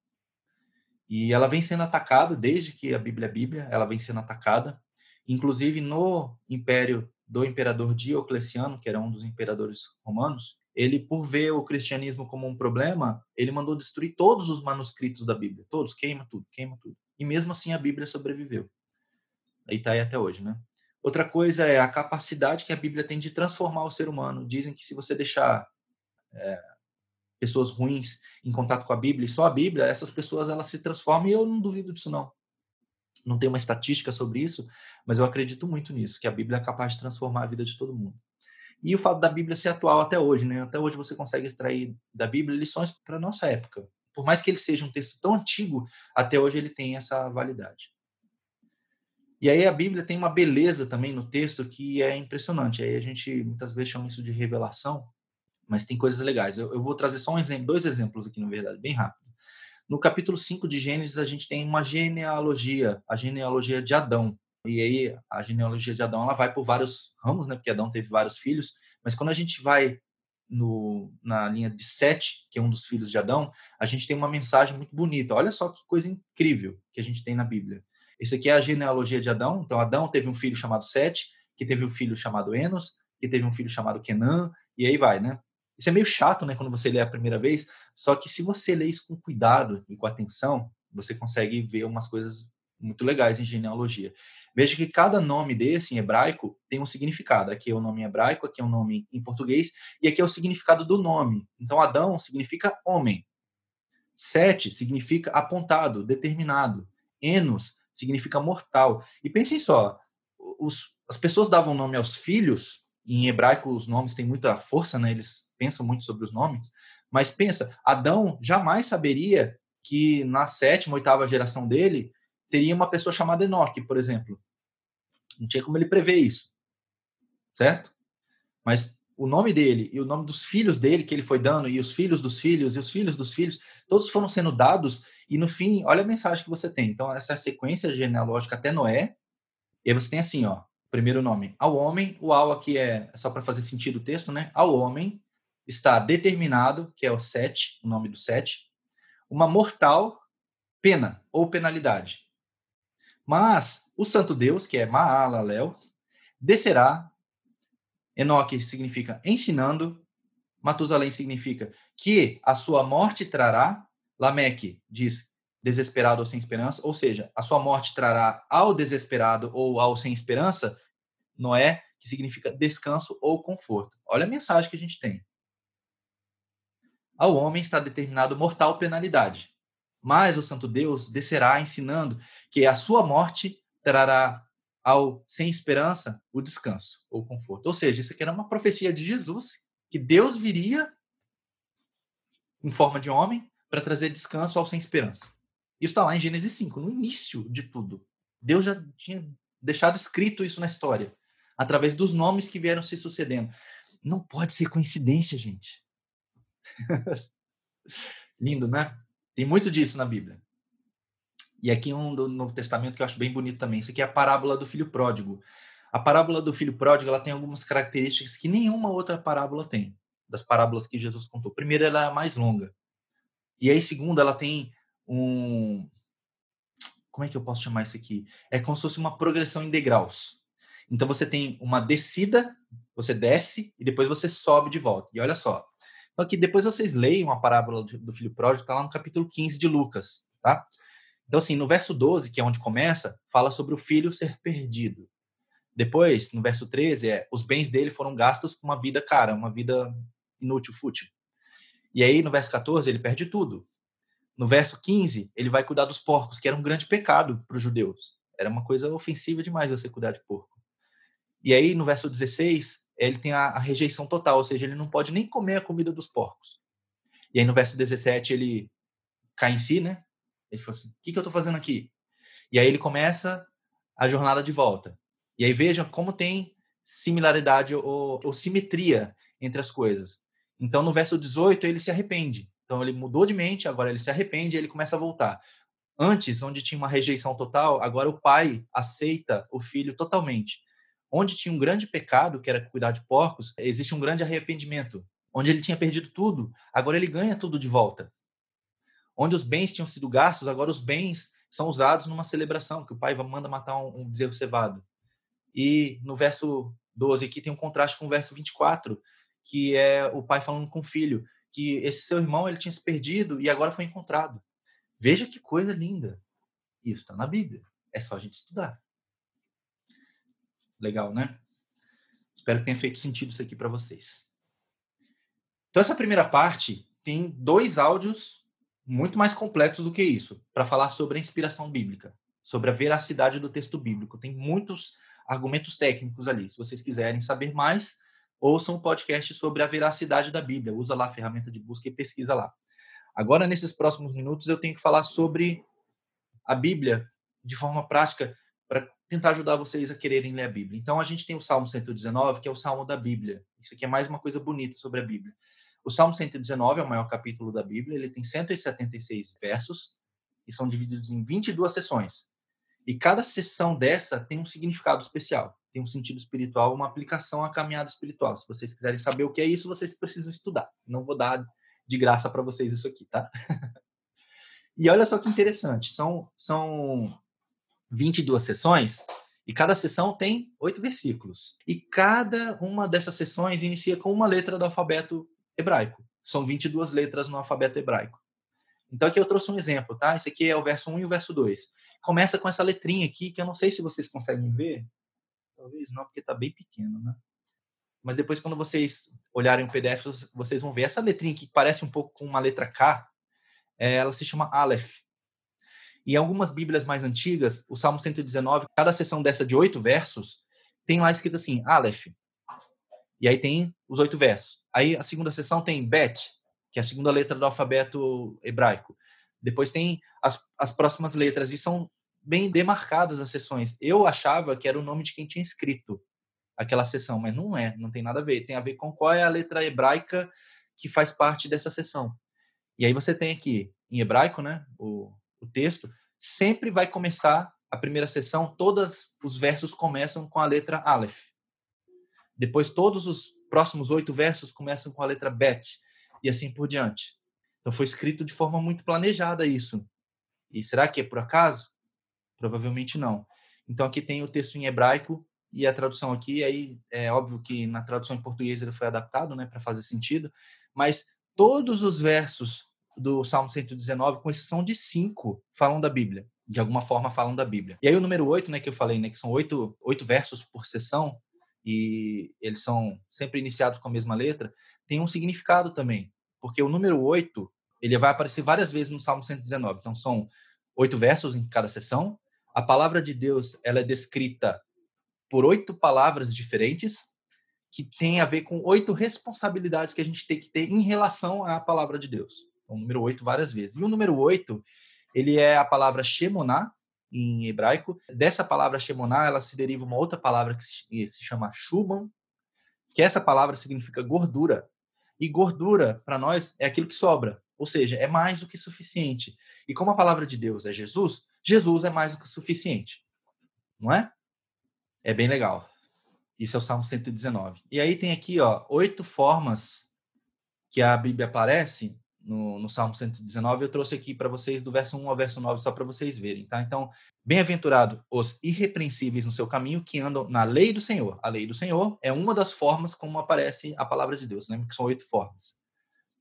e ela vem sendo atacada desde que a Bíblia é Bíblia, ela vem sendo atacada Inclusive, no império do imperador Diocleciano, que era um dos imperadores romanos, ele, por ver o cristianismo como um problema, ele mandou destruir todos os manuscritos da Bíblia. Todos, queima tudo, queima tudo. E mesmo assim a Bíblia sobreviveu. E está aí até hoje, né? Outra coisa é a capacidade que a Bíblia tem de transformar o ser humano. Dizem que se você deixar é, pessoas ruins em contato com a Bíblia e só a Bíblia, essas pessoas elas se transformam e eu não duvido disso não não tem uma estatística sobre isso, mas eu acredito muito nisso, que a Bíblia é capaz de transformar a vida de todo mundo. E o fato da Bíblia ser atual até hoje, né? Até hoje você consegue extrair da Bíblia lições para nossa época. Por mais que ele seja um texto tão antigo, até hoje ele tem essa validade. E aí a Bíblia tem uma beleza também no texto que é impressionante. Aí a gente muitas vezes chama isso de revelação, mas tem coisas legais. Eu, eu vou trazer só um exemplo, dois exemplos aqui, na verdade, bem rápido. No capítulo 5 de Gênesis, a gente tem uma genealogia, a genealogia de Adão. E aí, a genealogia de Adão, ela vai por vários ramos, né? Porque Adão teve vários filhos. Mas quando a gente vai no, na linha de Sete, que é um dos filhos de Adão, a gente tem uma mensagem muito bonita. Olha só que coisa incrível que a gente tem na Bíblia. Esse aqui é a genealogia de Adão. Então, Adão teve um filho chamado Sete, que teve um filho chamado Enos, que teve um filho chamado Kenan, e aí vai, né? Isso é meio chato, né, quando você lê a primeira vez, só que se você lê isso com cuidado e com atenção, você consegue ver umas coisas muito legais em genealogia. Veja que cada nome desse em hebraico tem um significado. Aqui é o nome em hebraico, aqui é o nome em português, e aqui é o significado do nome. Então, Adão significa homem. Sete significa apontado, determinado. Enos significa mortal. E pensem só, os, as pessoas davam nome aos filhos, em hebraico os nomes têm muita força, né? Eles pensam muito sobre os nomes, mas pensa, Adão jamais saberia que na sétima, oitava geração dele teria uma pessoa chamada Enoque, por exemplo. Não tinha como ele prever isso. Certo? Mas o nome dele e o nome dos filhos dele que ele foi dando, e os filhos dos filhos, e os filhos dos filhos, todos foram sendo dados, e no fim, olha a mensagem que você tem. Então, essa é sequência genealógica até Noé, e aí você tem assim, ó, primeiro nome, ao homem, o ao aqui é, é só para fazer sentido o texto, né? Ao homem está determinado, que é o sete, o nome do sete, uma mortal pena ou penalidade. Mas o santo Deus, que é Maalalel, descerá. Enoque significa ensinando. Matusalém significa que a sua morte trará. Lameque diz desesperado ou sem esperança, ou seja, a sua morte trará ao desesperado ou ao sem esperança. Noé, que significa descanso ou conforto. Olha a mensagem que a gente tem. Ao homem está determinado mortal penalidade. Mas o Santo Deus descerá ensinando que a sua morte trará ao sem esperança o descanso ou conforto. Ou seja, isso aqui era uma profecia de Jesus, que Deus viria em forma de homem para trazer descanso ao sem esperança. Isso está lá em Gênesis 5, no início de tudo. Deus já tinha deixado escrito isso na história, através dos nomes que vieram se sucedendo. Não pode ser coincidência, gente. Lindo, né? Tem muito disso na Bíblia. E aqui um do Novo Testamento que eu acho bem bonito também. Isso aqui é a parábola do filho pródigo. A parábola do filho pródigo ela tem algumas características que nenhuma outra parábola tem, das parábolas que Jesus contou. Primeiro, ela é a mais longa. E aí, segundo, ela tem um. Como é que eu posso chamar isso aqui? É como se fosse uma progressão em degraus. Então, você tem uma descida, você desce e depois você sobe de volta. E olha só, então, aqui, depois vocês leiam a parábola do filho pródigo, está lá no capítulo 15 de Lucas, tá? Então, assim, no verso 12, que é onde começa, fala sobre o filho ser perdido. Depois, no verso 13, é os bens dele foram gastos com uma vida cara, uma vida inútil, fútil. E aí, no verso 14, ele perde tudo. No verso 15, ele vai cuidar dos porcos, que era um grande pecado para os judeus. Era uma coisa ofensiva demais você cuidar de porco. E aí, no verso 16, ele tem a, a, rejeição total, ou seja, ele não pode nem comer a comida dos porcos. E aí no verso 17 ele cai em si, né? Ele fala assim: o que, que eu estou fazendo aqui? E aí ele começa a jornada de volta. E aí vejam como tem similaridade ou, ou simetria entre as coisas. Então no verso 18 ele se arrepende. Então ele mudou de mente, agora ele se arrepende e ele começa a voltar. Antes, onde tinha uma rejeição total, agora o pai aceita o filho totalmente. Onde tinha um grande pecado, que era cuidar de porcos, existe um grande arrependimento. Onde ele tinha perdido tudo, agora ele ganha tudo de volta. Onde os bens tinham sido gastos, agora os bens são usados numa celebração, que o pai manda matar um, bezerro cevado. E no verso 12 aqui tem um contraste com o verso 24, que é o pai falando com o filho, que esse seu irmão ele tinha se perdido e agora foi encontrado. Veja que coisa linda. Isso está na Bíblia. É só a gente estudar. Legal, né? Espero que tenha feito sentido isso aqui para vocês. Então, essa primeira parte tem dois áudios muito mais completos do que isso, para falar sobre a inspiração bíblica, sobre a veracidade do texto bíblico. Tem muitos argumentos técnicos ali. Se vocês quiserem saber mais, ouçam o podcast sobre a veracidade da Bíblia. Usa lá a ferramenta de busca e pesquisa lá. Agora, nesses próximos minutos, eu tenho que falar sobre a Bíblia de forma prática tentar ajudar vocês a quererem ler a Bíblia. Então a gente tem o Salmo 119, que é o Salmo da Bíblia. Isso aqui é mais uma coisa bonita sobre a Bíblia. O Salmo 119 é o maior capítulo da Bíblia, ele tem 176 versos e são divididos em 22 sessões. E cada sessão dessa tem um significado especial, tem um sentido espiritual, uma aplicação à caminhada espiritual. Se vocês quiserem saber o que é isso, vocês precisam estudar. Não vou dar de graça para vocês isso aqui, tá? e olha só que interessante, são são 22 sessões, e cada sessão tem oito versículos. E cada uma dessas sessões inicia com uma letra do alfabeto hebraico. São 22 letras no alfabeto hebraico. Então aqui eu trouxe um exemplo, tá? Esse aqui é o verso 1 e o verso 2. Começa com essa letrinha aqui, que eu não sei se vocês conseguem ver. Talvez não, porque está bem pequeno, né? Mas depois, quando vocês olharem o PDF, vocês vão ver. Essa letrinha que parece um pouco com uma letra K, é, ela se chama Aleph. Em algumas Bíblias mais antigas, o Salmo 119, cada sessão dessa de oito versos, tem lá escrito assim, Aleph. E aí tem os oito versos. Aí a segunda sessão tem Bet, que é a segunda letra do alfabeto hebraico. Depois tem as, as próximas letras, e são bem demarcadas as sessões. Eu achava que era o nome de quem tinha escrito aquela sessão, mas não é, não tem nada a ver. Tem a ver com qual é a letra hebraica que faz parte dessa sessão. E aí você tem aqui, em hebraico, né, o, o texto, sempre vai começar a primeira sessão, todos os versos começam com a letra Aleph. Depois, todos os próximos oito versos começam com a letra Bet, e assim por diante. Então, foi escrito de forma muito planejada isso. E será que é por acaso? Provavelmente não. Então, aqui tem o texto em hebraico e a tradução aqui, aí é óbvio que na tradução em português ele foi adaptado, né, para fazer sentido, mas todos os versos do Salmo 119, com exceção de cinco, falam da Bíblia. De alguma forma falam da Bíblia. E aí o número oito, né, que eu falei, né, que são oito, oito versos por sessão, e eles são sempre iniciados com a mesma letra, tem um significado também. Porque o número oito, ele vai aparecer várias vezes no Salmo 119. Então são oito versos em cada sessão. A palavra de Deus, ela é descrita por oito palavras diferentes, que tem a ver com oito responsabilidades que a gente tem que ter em relação à palavra de Deus. O número oito várias vezes. E o número oito, ele é a palavra Shemoná, em hebraico. Dessa palavra Shemoná, ela se deriva uma outra palavra que se, chama Shuban, que essa palavra significa gordura. E gordura, para nós, é aquilo que sobra. Ou seja, é mais do que suficiente. E como a palavra de Deus é Jesus, Jesus é mais do que suficiente. Não é? É bem legal. Isso é o Salmo 119. E aí tem aqui, ó, oito formas que a Bíblia aparece no, no Salmo 119. Eu trouxe aqui para vocês do verso 1 ao verso 9, só para vocês verem, tá? Então, bem-aventurado os irrepreensíveis no seu caminho, que andam na lei do Senhor. A lei do Senhor é uma das formas como aparece a palavra de Deus, lembra que são oito formas.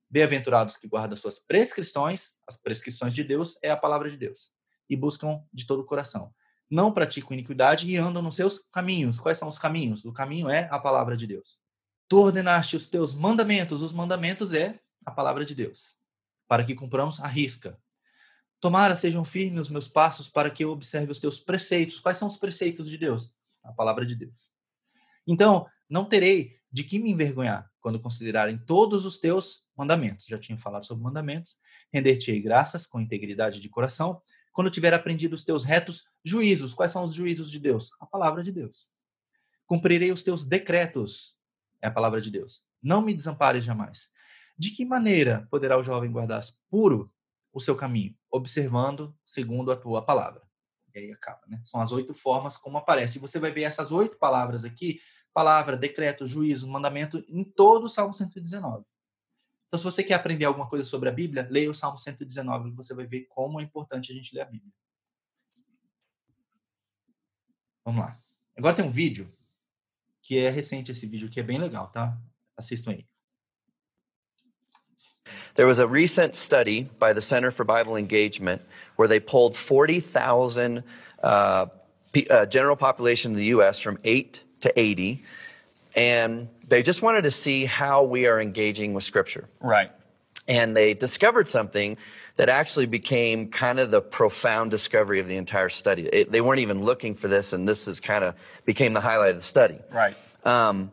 Bem-aventurados que guardam suas prescrições, as prescrições de Deus é a palavra de Deus, e buscam de todo o coração não praticam iniquidade e andam nos seus caminhos. Quais são os caminhos? O caminho é a palavra de Deus. Tu ordenaste os teus mandamentos, os mandamentos é a palavra de Deus, para que cumpramos a risca. Tomara sejam firmes os meus passos para que eu observe os teus preceitos. Quais são os preceitos de Deus? A palavra de Deus. Então, não terei de que me envergonhar quando considerarem todos os teus mandamentos. Já tinha falado sobre mandamentos. Render-te-ei graças com integridade de coração quando tiver aprendido os teus retos juízos. Quais são os juízos de Deus? A palavra de Deus. Cumprirei os teus decretos. É a palavra de Deus. Não me desampares jamais. De que maneira poderá o jovem guardar puro o seu caminho? Observando segundo a tua palavra. E aí acaba, né? São as oito formas como aparece. E você vai ver essas oito palavras aqui: palavra, decreto, juízo, mandamento, em todo o Salmo 119. Então, se você quer aprender alguma coisa sobre a Bíblia, leia o Salmo 119 e você vai ver como é importante a gente ler a Bíblia. Vamos lá. Agora tem um vídeo que é recente esse vídeo, que é bem legal, tá? Assistam aí. There was a recent study by the Center for Bible Engagement where they polled 40,000 uh, uh, general population in the U.S. from 8 to 80 and they just wanted to see how we are engaging with Scripture. Right. And they discovered something that actually became kind of the profound discovery of the entire study. It, they weren't even looking for this, and this is kind of became the highlight of the study. Right. Um,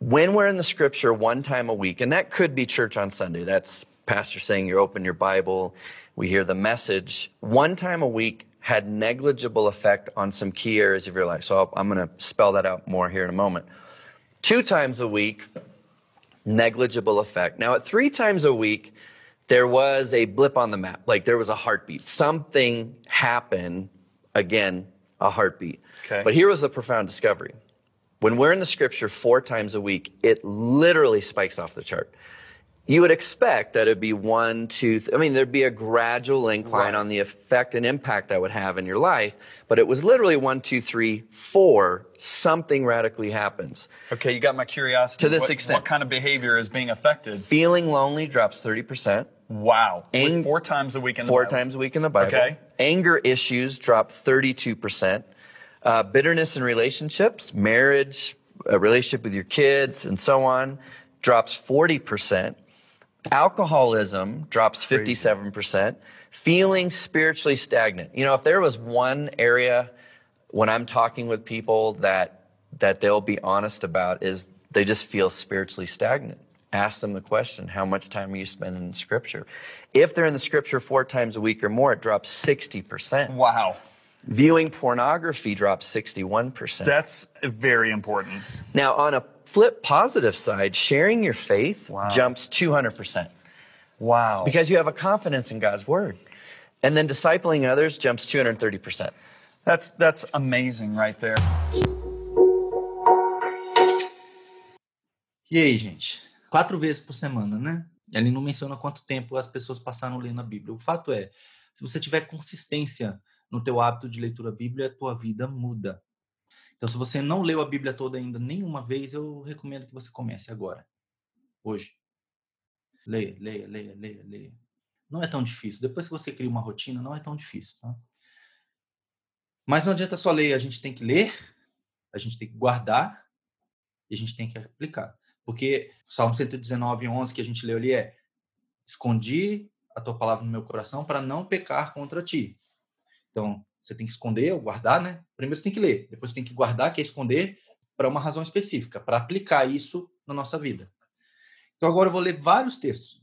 when we're in the Scripture one time a week, and that could be church on Sunday. That's pastor saying you open your Bible, we hear the message. One time a week had negligible effect on some key areas of your life. So i am going to spell that out more here in a moment. Two times a week, negligible effect. Now, at three times a week, there was a blip on the map, like there was a heartbeat. Something happened, again, a heartbeat. Okay. But here was the profound discovery. When we're in the scripture four times a week, it literally spikes off the chart you would expect that it'd be one, two, th- I mean, there'd be a gradual incline right. on the effect and impact that would have in your life, but it was literally one, two, three, four, something radically happens. Okay, you got my curiosity. To this what, extent. What kind of behavior is being affected? Feeling lonely drops 30%. Wow. Ang- four times a week in the four Bible. times a week in the Bible. Okay. Anger issues drop 32%. Uh, bitterness in relationships, marriage, a relationship with your kids, and so on, drops 40%. Alcoholism drops 57%. Feeling spiritually stagnant. You know, if there was one area when I'm talking with people that that they'll be honest about is they just feel spiritually stagnant. Ask them the question, how much time are you spending in scripture? If they're in the scripture four times a week or more, it drops 60%. Wow. Viewing pornography drops 61%. That's very important. Now, on a flip positive side, sharing your faith Wow. jumps 200% Wow. because you have a confidence in God's word. And then discipling others jumps 230%. That's that's amazing right there. E aí, gente? Quatro vezes por semana, né? Ele não menciona quanto tempo as pessoas passaram lendo a Bíblia. O fato é, se você tiver consistência no teu hábito de leitura bíblia, a tua vida muda. Então, se você não leu a Bíblia toda ainda nenhuma vez, eu recomendo que você comece agora, hoje. Leia, leia, leia, leia, leia. Não é tão difícil. Depois que você cria uma rotina, não é tão difícil, tá? Mas não adianta só ler, a gente tem que ler, a gente tem que guardar e a gente tem que aplicar. Porque o Salmo 119, 11 que a gente leu ali é: Escondi a tua palavra no meu coração para não pecar contra ti. Então, você tem que esconder ou guardar, né? Primeiro você tem que ler, depois você tem que guardar, que é esconder, para uma razão específica, para aplicar isso na nossa vida. Então, agora eu vou ler vários textos.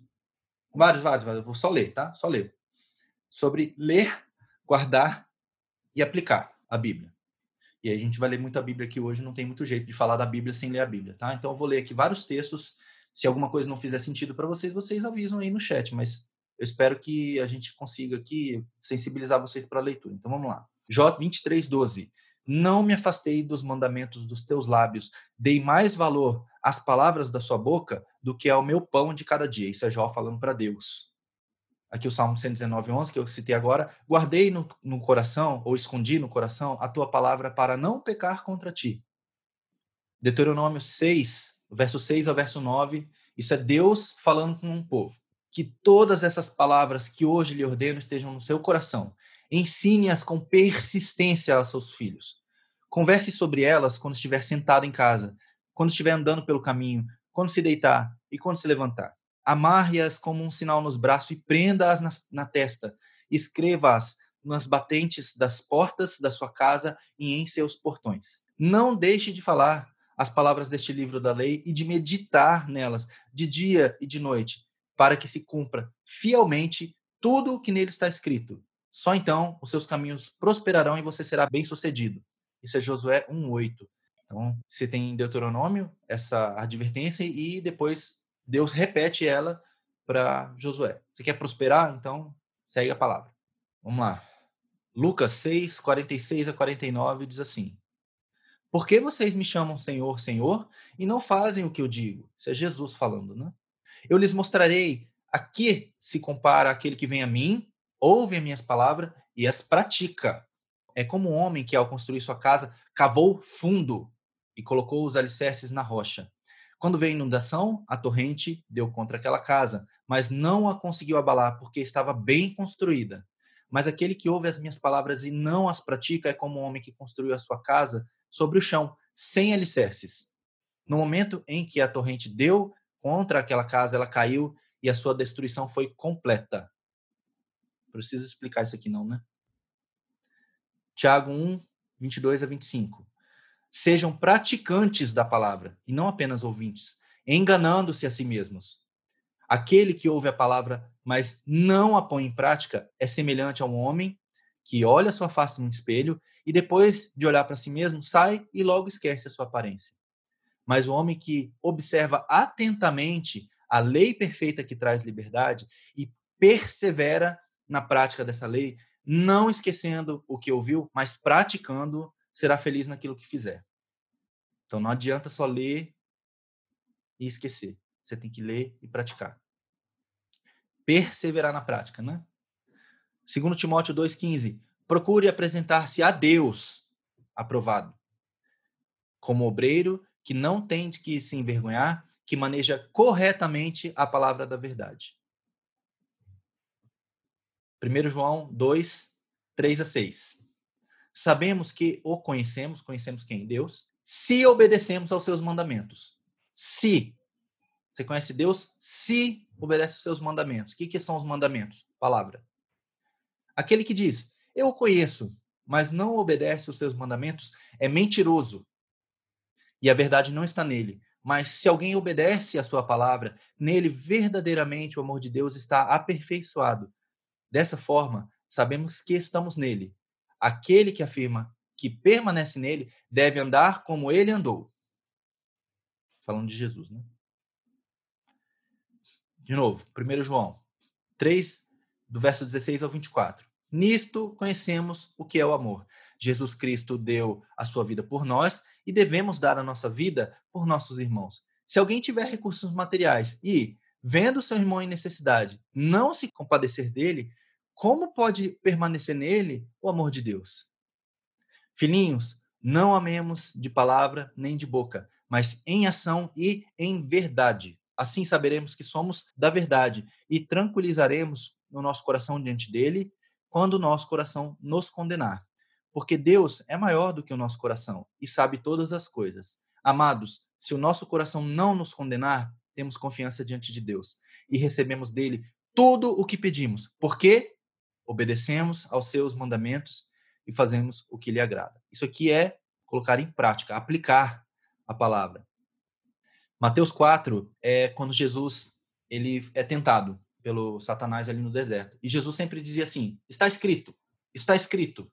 Vários, vários, vários. Eu vou só ler, tá? Só ler. Sobre ler, guardar e aplicar a Bíblia. E a gente vai ler muito a Bíblia aqui hoje, não tem muito jeito de falar da Bíblia sem ler a Bíblia, tá? Então eu vou ler aqui vários textos. Se alguma coisa não fizer sentido para vocês, vocês avisam aí no chat, mas eu espero que a gente consiga aqui sensibilizar vocês para a leitura. Então vamos lá. Jó 23, 12. Não me afastei dos mandamentos dos teus lábios, dei mais valor às palavras da sua boca do que ao meu pão de cada dia. Isso é Jó falando para Deus. Aqui o Salmo 119, 11, que eu citei agora. Guardei no, no coração, ou escondi no coração, a tua palavra para não pecar contra ti. Deuteronômio 6, verso 6 ao verso 9. Isso é Deus falando com um povo. Que todas essas palavras que hoje lhe ordeno estejam no seu coração. Ensine-as com persistência aos seus filhos. Converse sobre elas quando estiver sentado em casa, quando estiver andando pelo caminho, quando se deitar e quando se levantar. Amarre-as como um sinal nos braços e prenda-as na, na testa. Escreva-as nas batentes das portas da sua casa e em seus portões. Não deixe de falar as palavras deste livro da lei e de meditar nelas de dia e de noite, para que se cumpra fielmente tudo o que nele está escrito. Só então os seus caminhos prosperarão e você será bem-sucedido. Isso é Josué 1:8. Então, você tem em Deuteronômio essa advertência e depois Deus repete ela para Josué. Você quer prosperar? Então, segue a palavra. Vamos lá. Lucas 6, 46 a 49 diz assim: Por que vocês me chamam Senhor, Senhor, e não fazem o que eu digo? Isso é Jesus falando, né? Eu lhes mostrarei a que se compara aquele que vem a mim, ouve as minhas palavras e as pratica. É como um homem que, ao construir sua casa, cavou fundo e colocou os alicerces na rocha. Quando veio a inundação, a torrente deu contra aquela casa, mas não a conseguiu abalar, porque estava bem construída. Mas aquele que ouve as minhas palavras e não as pratica é como um homem que construiu a sua casa sobre o chão, sem alicerces. No momento em que a torrente deu contra aquela casa, ela caiu e a sua destruição foi completa. Preciso explicar isso aqui, não, né? Tiago 1, 22 a 25. Sejam praticantes da palavra e não apenas ouvintes, enganando-se a si mesmos. Aquele que ouve a palavra, mas não a põe em prática, é semelhante a um homem que olha sua face no espelho e depois de olhar para si mesmo, sai e logo esquece a sua aparência. Mas o homem que observa atentamente a lei perfeita que traz liberdade e persevera na prática dessa lei, não esquecendo o que ouviu, mas praticando, será feliz naquilo que fizer. Então não adianta só ler e esquecer. Você tem que ler e praticar. Perseverar na prática, né? Segundo Timóteo 2:15, procure apresentar-se a Deus aprovado, como obreiro que não tem que se envergonhar, que maneja corretamente a palavra da verdade. 1 João 2, 3 a 6. Sabemos que o conhecemos, conhecemos quem? Deus, se obedecemos aos seus mandamentos. Se. Você conhece Deus se obedece aos seus mandamentos. O que, que são os mandamentos? Palavra. Aquele que diz, eu o conheço, mas não obedece aos seus mandamentos, é mentiroso. E a verdade não está nele. Mas se alguém obedece à sua palavra, nele verdadeiramente o amor de Deus está aperfeiçoado. Dessa forma, sabemos que estamos nele. Aquele que afirma que permanece nele deve andar como ele andou. Falando de Jesus, né? De novo, 1 João 3, do verso 16 ao 24. Nisto conhecemos o que é o amor. Jesus Cristo deu a sua vida por nós e devemos dar a nossa vida por nossos irmãos. Se alguém tiver recursos materiais e, vendo seu irmão em necessidade, não se compadecer dele, como pode permanecer nele o amor de Deus? Filhinhos, não amemos de palavra nem de boca, mas em ação e em verdade. Assim saberemos que somos da verdade e tranquilizaremos no nosso coração diante dele quando o nosso coração nos condenar. Porque Deus é maior do que o nosso coração e sabe todas as coisas. Amados, se o nosso coração não nos condenar, temos confiança diante de Deus e recebemos dele tudo o que pedimos, porque obedecemos aos seus mandamentos e fazemos o que lhe agrada. Isso aqui é colocar em prática, aplicar a palavra. Mateus 4 é quando Jesus ele é tentado pelo Satanás ali no deserto. E Jesus sempre dizia assim: está escrito, está escrito,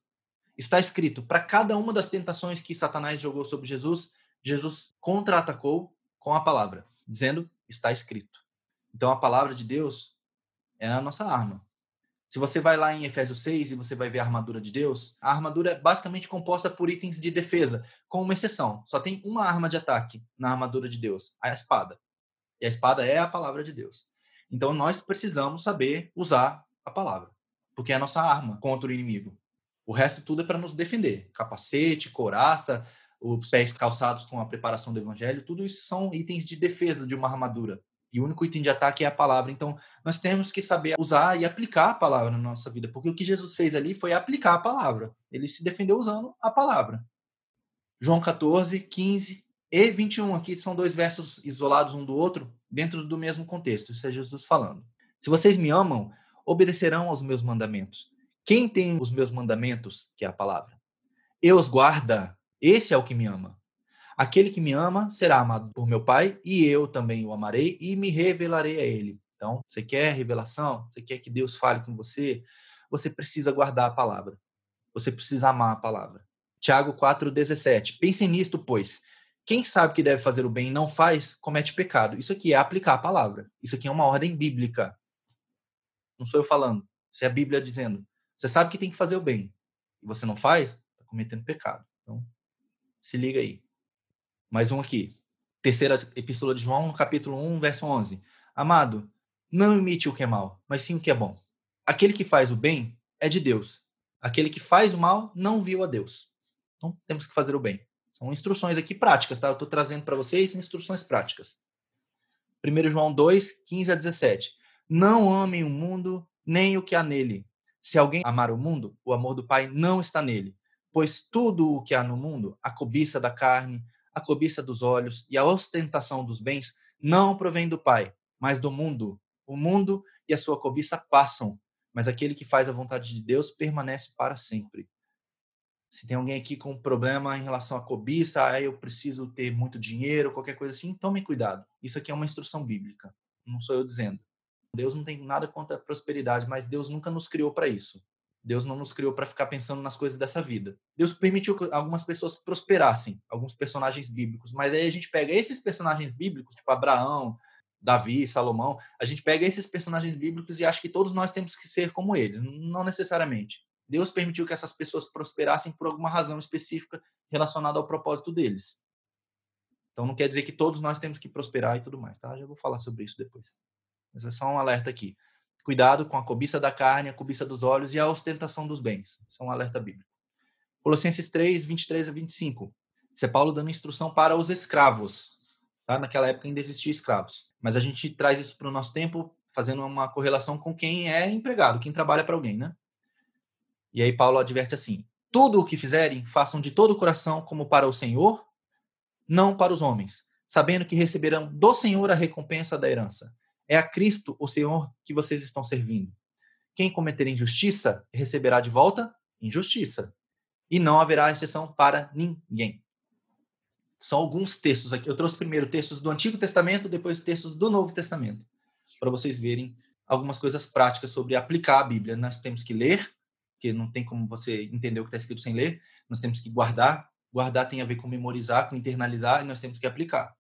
está escrito. Para cada uma das tentações que Satanás jogou sobre Jesus, Jesus contra-atacou com a palavra, dizendo: está escrito. Então a palavra de Deus é a nossa arma. Se você vai lá em Efésios 6 e você vai ver a armadura de Deus, a armadura é basicamente composta por itens de defesa, com uma exceção. Só tem uma arma de ataque na armadura de Deus, a espada. E a espada é a palavra de Deus. Então nós precisamos saber usar a palavra, porque é a nossa arma contra o inimigo. O resto tudo é para nos defender. Capacete, coraça, os pés calçados com a preparação do evangelho, tudo isso são itens de defesa de uma armadura. E o único item de ataque é a palavra. Então, nós temos que saber usar e aplicar a palavra na nossa vida, porque o que Jesus fez ali foi aplicar a palavra. Ele se defendeu usando a palavra. João 14, 15 e 21, aqui são dois versos isolados um do outro, dentro do mesmo contexto. Isso é Jesus falando. Se vocês me amam, obedecerão aos meus mandamentos. Quem tem os meus mandamentos, que é a palavra, e os guarda, esse é o que me ama. Aquele que me ama será amado por meu Pai, e eu também o amarei e me revelarei a ele. Então, você quer revelação? Você quer que Deus fale com você? Você precisa guardar a palavra. Você precisa amar a palavra. Tiago 4,17. Pensem nisto, pois. Quem sabe que deve fazer o bem e não faz, comete pecado. Isso aqui é aplicar a palavra. Isso aqui é uma ordem bíblica. Não sou eu falando. Isso é a Bíblia dizendo. Você sabe que tem que fazer o bem e você não faz, está cometendo pecado. Então, se liga aí. Mais um aqui. Terceira epístola de João, capítulo 1, verso 11. Amado, não imite o que é mal, mas sim o que é bom. Aquele que faz o bem é de Deus. Aquele que faz o mal não viu a Deus. Então, temos que fazer o bem. São instruções aqui práticas, tá? Eu estou trazendo para vocês instruções práticas. 1 João 2, 15 a 17. Não amem o mundo, nem o que há nele. Se alguém amar o mundo, o amor do Pai não está nele. Pois tudo o que há no mundo, a cobiça da carne, a cobiça dos olhos e a ostentação dos bens, não provém do Pai, mas do mundo. O mundo e a sua cobiça passam, mas aquele que faz a vontade de Deus permanece para sempre. Se tem alguém aqui com um problema em relação à cobiça, ah, eu preciso ter muito dinheiro, qualquer coisa assim, tome cuidado. Isso aqui é uma instrução bíblica, não sou eu dizendo. Deus não tem nada contra a prosperidade, mas Deus nunca nos criou para isso. Deus não nos criou para ficar pensando nas coisas dessa vida. Deus permitiu que algumas pessoas prosperassem, alguns personagens bíblicos, mas aí a gente pega esses personagens bíblicos, tipo Abraão, Davi, Salomão, a gente pega esses personagens bíblicos e acha que todos nós temos que ser como eles. Não necessariamente. Deus permitiu que essas pessoas prosperassem por alguma razão específica relacionada ao propósito deles. Então não quer dizer que todos nós temos que prosperar e tudo mais, tá? Já vou falar sobre isso depois. Mas é só um alerta aqui. Cuidado com a cobiça da carne, a cobiça dos olhos e a ostentação dos bens. Isso é um alerta bíblico. Colossenses 3, 23 a 25. Isso é Paulo dando instrução para os escravos. Tá? Naquela época ainda existiam escravos. Mas a gente traz isso para o nosso tempo, fazendo uma correlação com quem é empregado, quem trabalha para alguém, né? E aí Paulo adverte assim: tudo o que fizerem, façam de todo o coração como para o Senhor, não para os homens, sabendo que receberão do Senhor a recompensa da herança. É a Cristo, o Senhor, que vocês estão servindo. Quem cometer injustiça receberá de volta injustiça. E não haverá exceção para ninguém. São alguns textos aqui. Eu trouxe primeiro textos do Antigo Testamento, depois textos do Novo Testamento, para vocês verem algumas coisas práticas sobre aplicar a Bíblia. Nós temos que ler, porque não tem como você entender o que está escrito sem ler. Nós temos que guardar. Guardar tem a ver com memorizar, com internalizar, e nós temos que aplicar.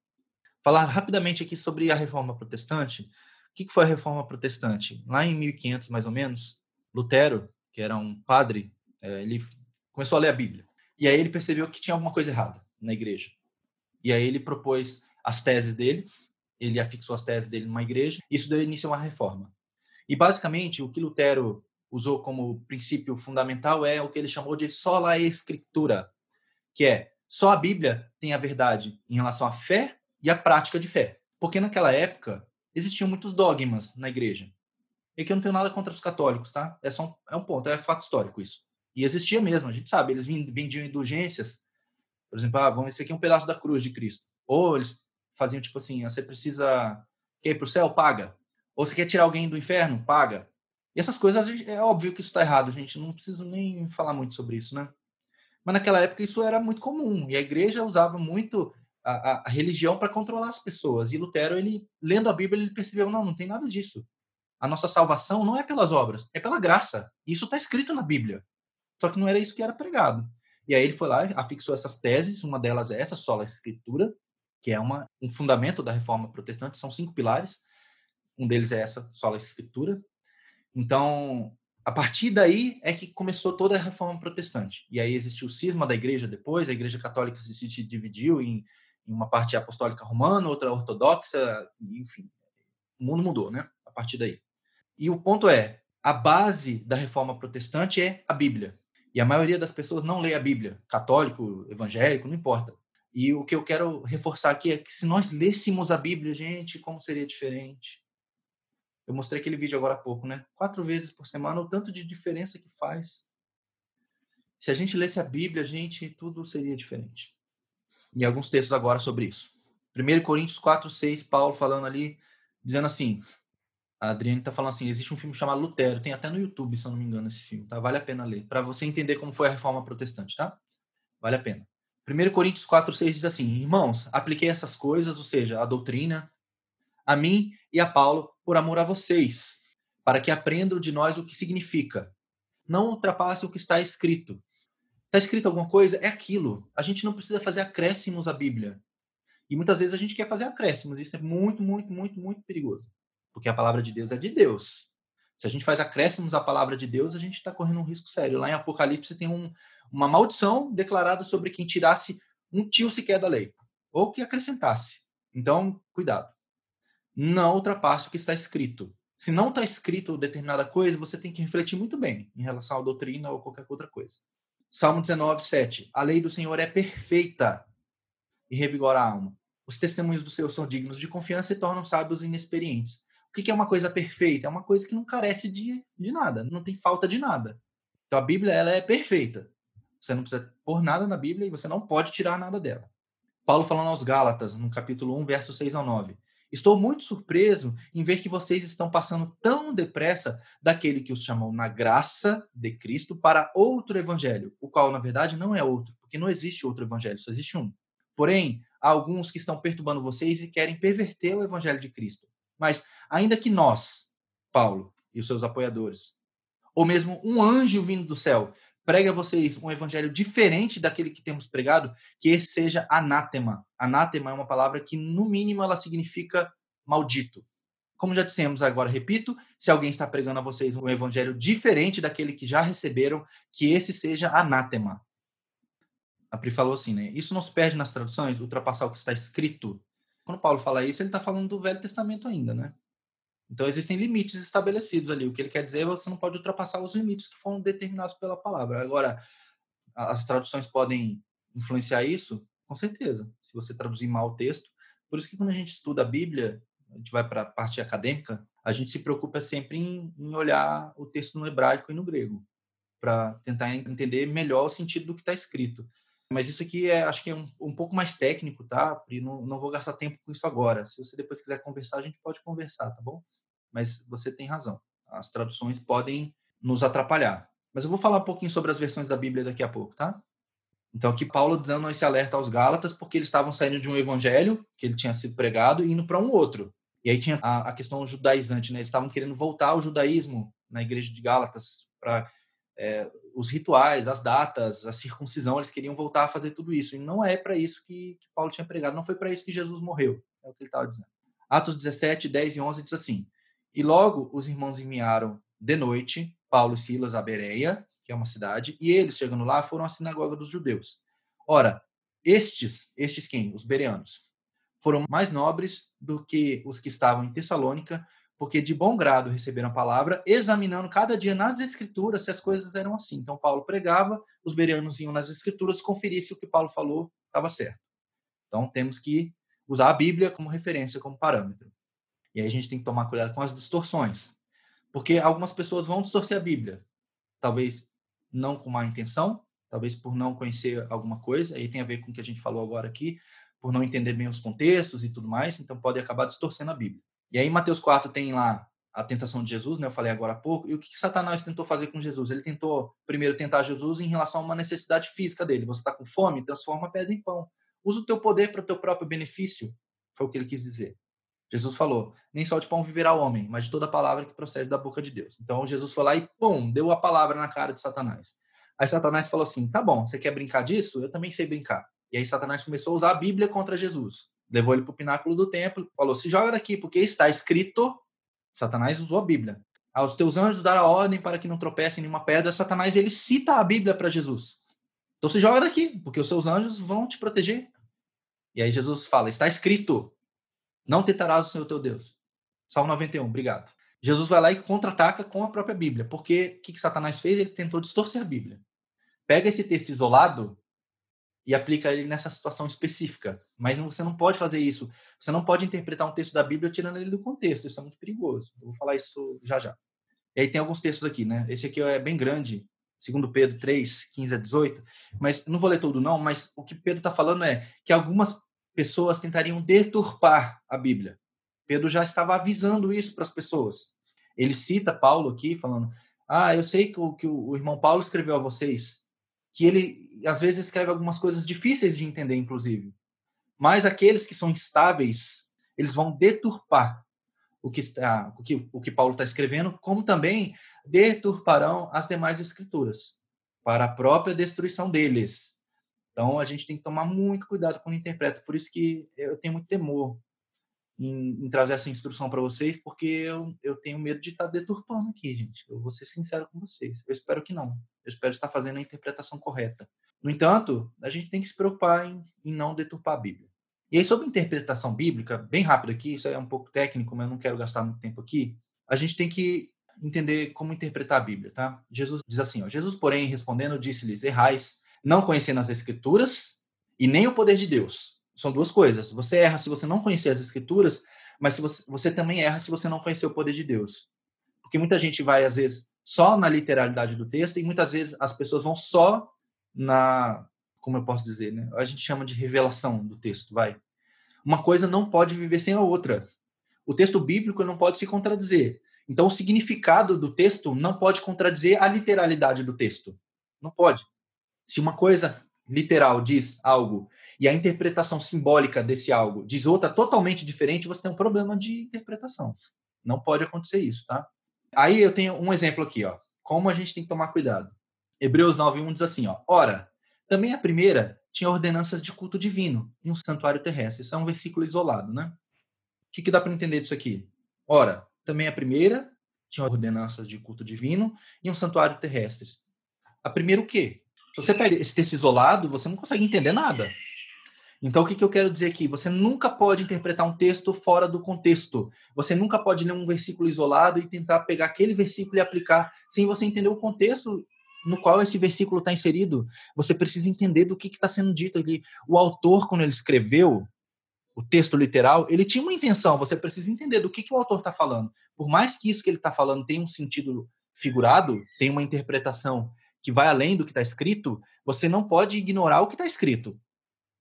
Falar rapidamente aqui sobre a reforma protestante. O que foi a reforma protestante? Lá em 1500, mais ou menos, Lutero, que era um padre, é, ele começou a ler a Bíblia. E aí ele percebeu que tinha alguma coisa errada na igreja. E aí ele propôs as teses dele, ele afixou as teses dele numa igreja, isso deu início a uma reforma. E basicamente o que Lutero usou como princípio fundamental é o que ele chamou de sola escritura, que é só a Bíblia tem a verdade em relação à fé e à prática de fé. Porque naquela época existiam muitos dogmas na igreja. E que eu não tenho nada contra os católicos, tá? É só um, é um ponto, é fato histórico isso. E existia mesmo, a gente sabe, eles vendiam indulgências. Por exemplo, ah, vamos, esse aqui é um pedaço da cruz de Cristo. Ou eles faziam tipo assim, você precisa quer ir para o céu? Paga. Ou você quer tirar alguém do inferno? Paga. E essas coisas, é óbvio que isso está errado, gente. Não preciso nem falar muito sobre isso, né? Mas naquela época isso era muito comum. E a igreja usava muito a, a, religião para controlar as pessoas. E Lutero, ele lendo a Bíblia, ele percebeu: não, não tem nada disso. A nossa salvação não é pelas obras, é pela graça. Isso está escrito na Bíblia. Só que não era isso que era pregado. E aí ele foi lá, afixou essas teses, uma delas é essa, sola escritura, que é uma, um fundamento da reforma protestante, são cinco pilares. Um deles é essa, sola escritura. Então, a partir daí é que começou toda a reforma protestante. E aí existiu o cisma da igreja depois, a igreja católica se dividiu em uma parte apostólica romana, outra ortodoxa, enfim. O mundo mudou, né? A partir daí. E o ponto é, a base da reforma protestante é a Bíblia. E a maioria das pessoas não lê a Bíblia, católico, evangélico, não importa. E o que eu quero reforçar aqui é que se nós lêssemos a Bíblia, gente, como seria diferente? Eu mostrei aquele vídeo agora há pouco, né? Quatro vezes por semana, o tanto de diferença que faz. Se a gente lesse a Bíblia, gente, tudo seria diferente. E alguns textos agora sobre isso. 1 Coríntios 4, 6, Paulo falando ali, dizendo assim: a Adriane está falando assim: existe um filme chamado Lutero, tem até no YouTube, se eu não me engano, esse filme, tá? Vale a pena ler, para você entender como foi a reforma protestante, tá? Vale a pena. 1 Coríntios 4, 6 diz assim: Irmãos, apliquei essas coisas, ou seja, a doutrina, a mim e a Paulo, por amor a vocês, para que aprendam de nós o que significa. Não ultrapasse o que está escrito. Está escrito alguma coisa? É aquilo. A gente não precisa fazer acréscimos à Bíblia. E muitas vezes a gente quer fazer acréscimos. Isso é muito, muito, muito, muito perigoso. Porque a palavra de Deus é de Deus. Se a gente faz acréscimos à palavra de Deus, a gente está correndo um risco sério. Lá em Apocalipse tem um, uma maldição declarada sobre quem tirasse um tio sequer da lei, ou que acrescentasse. Então, cuidado. Não ultrapasse o que está escrito. Se não está escrito determinada coisa, você tem que refletir muito bem em relação à doutrina ou qualquer outra coisa. Salmo 19, 7. A lei do Senhor é perfeita e revigora a alma. Os testemunhos do Senhor são dignos de confiança e tornam sábios inexperientes. O que é uma coisa perfeita? É uma coisa que não carece de, de nada, não tem falta de nada. Então a Bíblia ela é perfeita. Você não precisa pôr nada na Bíblia e você não pode tirar nada dela. Paulo falando aos Gálatas, no capítulo 1, versos 6 ao 9. Estou muito surpreso em ver que vocês estão passando tão depressa daquele que os chamou na graça de Cristo para outro evangelho, o qual, na verdade, não é outro, porque não existe outro evangelho, só existe um. Porém, há alguns que estão perturbando vocês e querem perverter o evangelho de Cristo. Mas, ainda que nós, Paulo e os seus apoiadores, ou mesmo um anjo vindo do céu, pregue a vocês um evangelho diferente daquele que temos pregado, que esse seja anátema. Anátema é uma palavra que, no mínimo, ela significa maldito. Como já dissemos, agora repito, se alguém está pregando a vocês um evangelho diferente daquele que já receberam, que esse seja anátema. A Pri falou assim, né? Isso não se perde nas traduções, ultrapassar o que está escrito. Quando Paulo fala isso, ele está falando do Velho Testamento ainda, né? Então existem limites estabelecidos ali. O que ele quer dizer é que você não pode ultrapassar os limites que foram determinados pela palavra. Agora, as traduções podem influenciar isso? Com certeza. Se você traduzir mal o texto. Por isso que quando a gente estuda a Bíblia, a gente vai para a parte acadêmica, a gente se preocupa sempre em, em olhar o texto no hebraico e no grego, para tentar entender melhor o sentido do que está escrito. Mas isso aqui é, acho que é um, um pouco mais técnico, tá? E não, não vou gastar tempo com isso agora. Se você depois quiser conversar, a gente pode conversar, tá bom? Mas você tem razão. As traduções podem nos atrapalhar. Mas eu vou falar um pouquinho sobre as versões da Bíblia daqui a pouco, tá? Então, aqui Paulo dando esse alerta aos Gálatas, porque eles estavam saindo de um evangelho que ele tinha sido pregado e indo para um outro. E aí tinha a, a questão judaizante, né? Eles estavam querendo voltar ao judaísmo na igreja de Gálatas para é, os rituais, as datas, a circuncisão, eles queriam voltar a fazer tudo isso. E não é para isso que, que, Paulo tinha pregado, não foi para isso que Jesus morreu, é o que ele estava dizendo. Atos 17, 10 e 11 diz assim: E logo os irmãos enviaram de noite Paulo e Silas a Bereia, que é uma cidade, e eles, chegando lá, foram à sinagoga dos judeus. Ora, estes, estes quem? Os bereanos, foram mais nobres do que os que estavam em Tessalônica, porque de bom grado receberam a palavra, examinando cada dia nas escrituras se as coisas eram assim. Então Paulo pregava, os bereanos iam nas escrituras conferir se o que Paulo falou estava certo. Então temos que usar a Bíblia como referência, como parâmetro. E aí a gente tem que tomar cuidado com as distorções. Porque algumas pessoas vão distorcer a Bíblia. Talvez não com má intenção, talvez por não conhecer alguma coisa, aí tem a ver com o que a gente falou agora aqui, por não entender bem os contextos e tudo mais, então pode acabar distorcendo a Bíblia. E aí, Mateus 4 tem lá a tentação de Jesus, né? Eu falei agora há pouco. E o que Satanás tentou fazer com Jesus? Ele tentou, primeiro, tentar Jesus em relação a uma necessidade física dele. Você está com fome? Transforma a pedra em pão. Usa o teu poder para o teu próprio benefício. Foi o que ele quis dizer. Jesus falou: nem só de pão viverá o homem, mas de toda palavra que procede da boca de Deus. Então, Jesus foi lá e, pum, deu a palavra na cara de Satanás. Aí Satanás falou assim: tá bom, você quer brincar disso? Eu também sei brincar. E aí Satanás começou a usar a Bíblia contra Jesus. Levou ele para o pináculo do templo, falou: se joga daqui, porque está escrito Satanás usou a Bíblia. Aos teus anjos dar a ordem para que não tropecem em nenhuma pedra. Satanás ele cita a Bíblia para Jesus. Então se joga daqui, porque os seus anjos vão te proteger. E aí Jesus fala: está escrito: não tentarás o Senhor teu Deus. Salmo 91, obrigado. Jesus vai lá e contra-ataca com a própria Bíblia, porque o que, que Satanás fez? Ele tentou distorcer a Bíblia. Pega esse texto isolado e aplica ele nessa situação específica. Mas você não pode fazer isso. Você não pode interpretar um texto da Bíblia tirando ele do contexto. Isso é muito perigoso. Eu vou falar isso já já. E aí tem alguns textos aqui, né? Esse aqui é bem grande, segundo Pedro 3, 15 a 18. Mas não vou ler tudo não, mas o que Pedro está falando é que algumas pessoas tentariam deturpar a Bíblia. Pedro já estava avisando isso para as pessoas. Ele cita Paulo aqui, falando: Ah, eu sei que o, que o irmão Paulo escreveu a vocês que ele às vezes escreve algumas coisas difíceis de entender, inclusive. Mas aqueles que são instáveis, eles vão deturpar o que, está, o que, o que Paulo está escrevendo, como também deturparão as demais escrituras para a própria destruição deles. Então a gente tem que tomar muito cuidado quando interpreta. Por isso que eu tenho muito temor em, em trazer essa instrução para vocês, porque eu, eu tenho medo de estar tá deturpando aqui, gente. Eu vou ser sincero com vocês. Eu espero que não. Eu espero estar fazendo a interpretação correta. No entanto, a gente tem que se preocupar em, em não deturpar a Bíblia. E aí, sobre interpretação bíblica, bem rápido aqui, isso é um pouco técnico, mas eu não quero gastar muito tempo aqui. A gente tem que entender como interpretar a Bíblia, tá? Jesus diz assim, ó, Jesus, porém, respondendo, disse-lhes, errais, não conhecendo as Escrituras e nem o poder de Deus. São duas coisas. Você erra se você não conhecer as Escrituras, mas se você, você também erra se você não conhecer o poder de Deus. Porque muita gente vai, às vezes, só na literalidade do texto e muitas vezes as pessoas vão só na, como eu posso dizer, né? A gente chama de revelação do texto, vai. Uma coisa não pode viver sem a outra. O texto bíblico não pode se contradizer. Então, o significado do texto não pode contradizer a literalidade do texto. Não pode. Se uma coisa literal diz algo e a interpretação simbólica desse algo diz outra totalmente diferente, você tem um problema de interpretação. Não pode acontecer isso, tá? Aí eu tenho um exemplo aqui, ó. Como a gente tem que tomar cuidado. Hebreus 9:1 diz assim, ó: Ora, também a primeira tinha ordenanças de culto divino em um santuário terrestre. Isso é um versículo isolado, né? O que, que dá para entender disso aqui? Ora, também a primeira tinha ordenanças de culto divino em um santuário terrestre. A primeira o quê? Se você pega esse texto isolado, você não consegue entender nada. Então, o que, que eu quero dizer aqui? Você nunca pode interpretar um texto fora do contexto. Você nunca pode ler um versículo isolado e tentar pegar aquele versículo e aplicar sem você entender o contexto no qual esse versículo está inserido. Você precisa entender do que está sendo dito ali. O autor, quando ele escreveu o texto literal, ele tinha uma intenção. Você precisa entender do que, que o autor está falando. Por mais que isso que ele está falando tenha um sentido figurado, tenha uma interpretação que vai além do que está escrito, você não pode ignorar o que está escrito.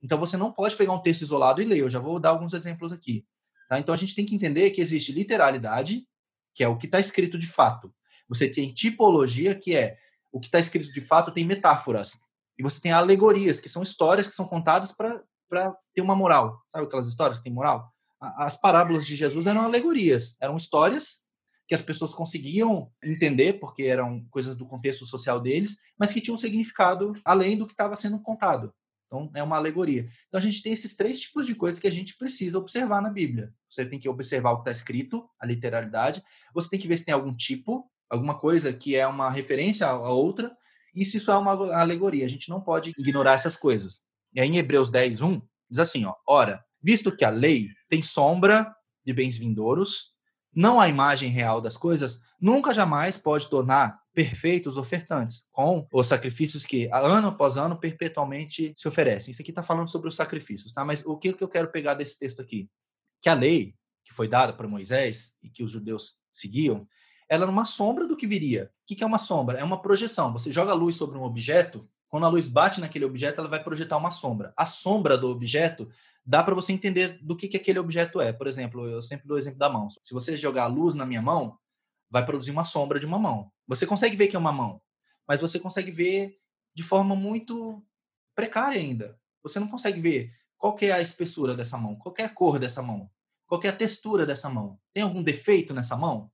Então você não pode pegar um texto isolado e ler. Eu já vou dar alguns exemplos aqui. Tá? Então a gente tem que entender que existe literalidade, que é o que está escrito de fato. Você tem tipologia, que é o que está escrito de fato tem metáforas. E você tem alegorias, que são histórias que são contadas para ter uma moral. Sabe aquelas histórias que têm moral? As parábolas de Jesus eram alegorias, eram histórias que as pessoas conseguiam entender, porque eram coisas do contexto social deles, mas que tinham um significado além do que estava sendo contado. Então, é uma alegoria. Então, a gente tem esses três tipos de coisas que a gente precisa observar na Bíblia. Você tem que observar o que está escrito, a literalidade. Você tem que ver se tem algum tipo, alguma coisa que é uma referência a outra, e se isso é uma alegoria. A gente não pode ignorar essas coisas. E aí, em Hebreus 10, 1, diz assim, ó, Ora, visto que a lei tem sombra de bens vindouros, não a imagem real das coisas, nunca jamais pode tornar perfeitos ofertantes, com os sacrifícios que ano após ano perpetualmente se oferecem. Isso aqui está falando sobre os sacrifícios, tá? Mas o que, que eu quero pegar desse texto aqui? Que a lei que foi dada para Moisés e que os judeus seguiam, ela era uma sombra do que viria. O que, que é uma sombra? É uma projeção. Você joga luz sobre um objeto, quando a luz bate naquele objeto, ela vai projetar uma sombra. A sombra do objeto dá para você entender do que, que aquele objeto é. Por exemplo, eu sempre dou o exemplo da mão. Se você jogar a luz na minha mão, vai produzir uma sombra de uma mão. Você consegue ver que é uma mão, mas você consegue ver de forma muito precária ainda. Você não consegue ver qual é a espessura dessa mão, qual é a cor dessa mão, qual é a textura dessa mão. Tem algum defeito nessa mão?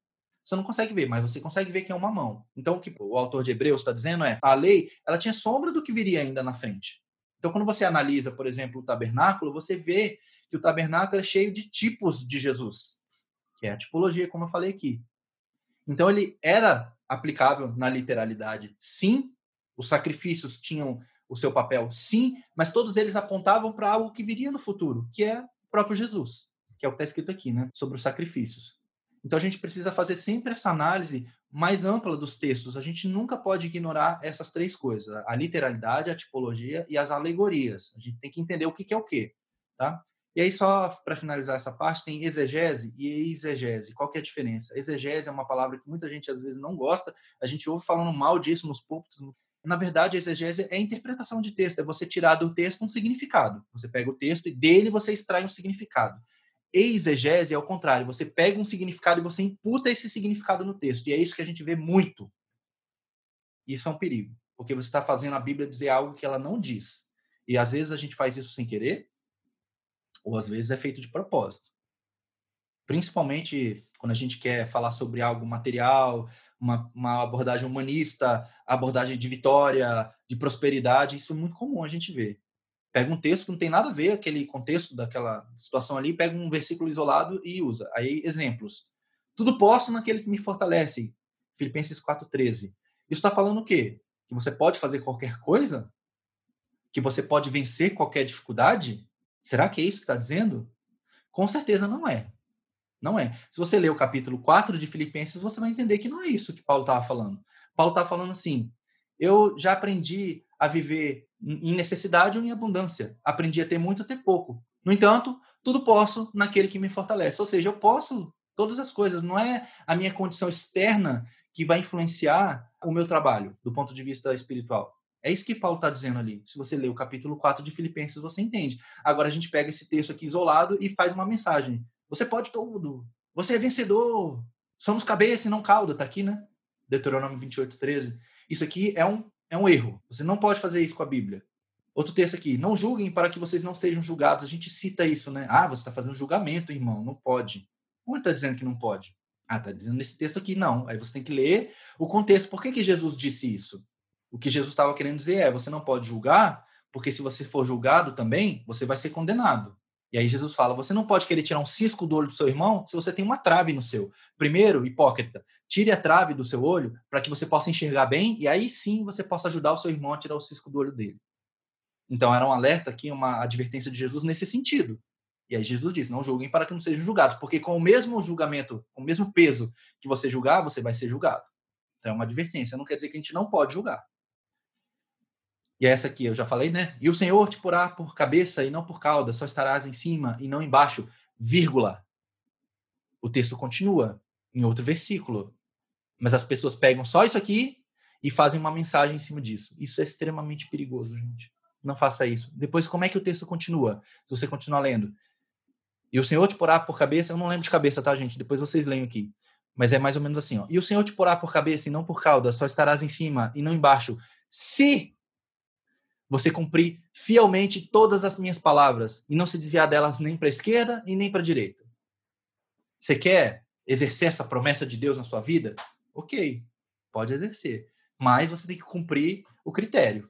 Você não consegue ver, mas você consegue ver que é uma mão. Então, o que o autor de Hebreus está dizendo é: a lei ela tinha sombra do que viria ainda na frente. Então, quando você analisa, por exemplo, o tabernáculo, você vê que o tabernáculo é cheio de tipos de Jesus, que é a tipologia, como eu falei aqui. Então, ele era aplicável na literalidade, sim. Os sacrifícios tinham o seu papel, sim, mas todos eles apontavam para algo que viria no futuro, que é o próprio Jesus, que é o que está escrito aqui, né, sobre os sacrifícios. Então, a gente precisa fazer sempre essa análise mais ampla dos textos. A gente nunca pode ignorar essas três coisas: a literalidade, a tipologia e as alegorias. A gente tem que entender o que é o quê, tá? E aí, só para finalizar essa parte, tem exegese e exegese. Qual que é a diferença? Exegese é uma palavra que muita gente às vezes não gosta, a gente ouve falando mal disso nos púlpitos. Na verdade, exegese é a interpretação de texto, é você tirar do texto um significado. Você pega o texto e dele você extrai um significado. Exegese é o contrário, você pega um significado e você imputa esse significado no texto. E é isso que a gente vê muito. Isso é um perigo, porque você está fazendo a Bíblia dizer algo que ela não diz. E às vezes a gente faz isso sem querer, ou às vezes é feito de propósito. Principalmente quando a gente quer falar sobre algo material, uma, uma abordagem humanista, abordagem de vitória, de prosperidade, isso é muito comum a gente ver pega um texto que não tem nada a ver aquele contexto daquela situação ali, pega um versículo isolado e usa. Aí exemplos. Tudo posso naquele que me fortalece. Filipenses 4:13. Isso está falando o quê? Que você pode fazer qualquer coisa? Que você pode vencer qualquer dificuldade? Será que é isso que está dizendo? Com certeza não é. Não é. Se você ler o capítulo 4 de Filipenses, você vai entender que não é isso que Paulo estava falando. Paulo estava falando assim: eu já aprendi a viver em necessidade ou em abundância. Aprendi a ter muito, a ter pouco. No entanto, tudo posso naquele que me fortalece. Ou seja, eu posso todas as coisas. Não é a minha condição externa que vai influenciar o meu trabalho do ponto de vista espiritual. É isso que Paulo está dizendo ali. Se você ler o capítulo 4 de Filipenses, você entende. Agora a gente pega esse texto aqui isolado e faz uma mensagem. Você pode tudo. Você é vencedor. Somos cabeça e não cauda. Está aqui, né? Deuteronômio 28, 13. Isso aqui é um é um erro. Você não pode fazer isso com a Bíblia. Outro texto aqui, não julguem para que vocês não sejam julgados. A gente cita isso, né? Ah, você está fazendo julgamento, irmão, não pode. Onde está dizendo que não pode? Ah, está dizendo nesse texto aqui, não. Aí você tem que ler o contexto. Por que, que Jesus disse isso? O que Jesus estava querendo dizer é: você não pode julgar, porque se você for julgado também, você vai ser condenado. E aí Jesus fala: você não pode querer tirar um cisco do olho do seu irmão se você tem uma trave no seu. Primeiro, hipócrita, tire a trave do seu olho para que você possa enxergar bem e aí sim você possa ajudar o seu irmão a tirar o cisco do olho dele. Então era um alerta aqui, uma advertência de Jesus nesse sentido. E aí Jesus diz: não julguem para que não sejam julgados, porque com o mesmo julgamento, com o mesmo peso que você julgar, você vai ser julgado. Então é uma advertência, não quer dizer que a gente não pode julgar. E essa aqui eu já falei, né? E o Senhor te porá por cabeça e não por cauda, só estarás em cima e não embaixo, vírgula. O texto continua em outro versículo. Mas as pessoas pegam só isso aqui e fazem uma mensagem em cima disso. Isso é extremamente perigoso, gente. Não faça isso. Depois, como é que o texto continua? Se você continuar lendo. E o Senhor te porá por cabeça, eu não lembro de cabeça, tá, gente? Depois vocês leiam aqui. Mas é mais ou menos assim, ó. E o Senhor te porá por cabeça e não por cauda, só estarás em cima e não embaixo. Se você cumprir fielmente todas as minhas palavras e não se desviar delas nem para a esquerda e nem para a direita. Você quer exercer essa promessa de Deus na sua vida? Ok, pode exercer. Mas você tem que cumprir o critério.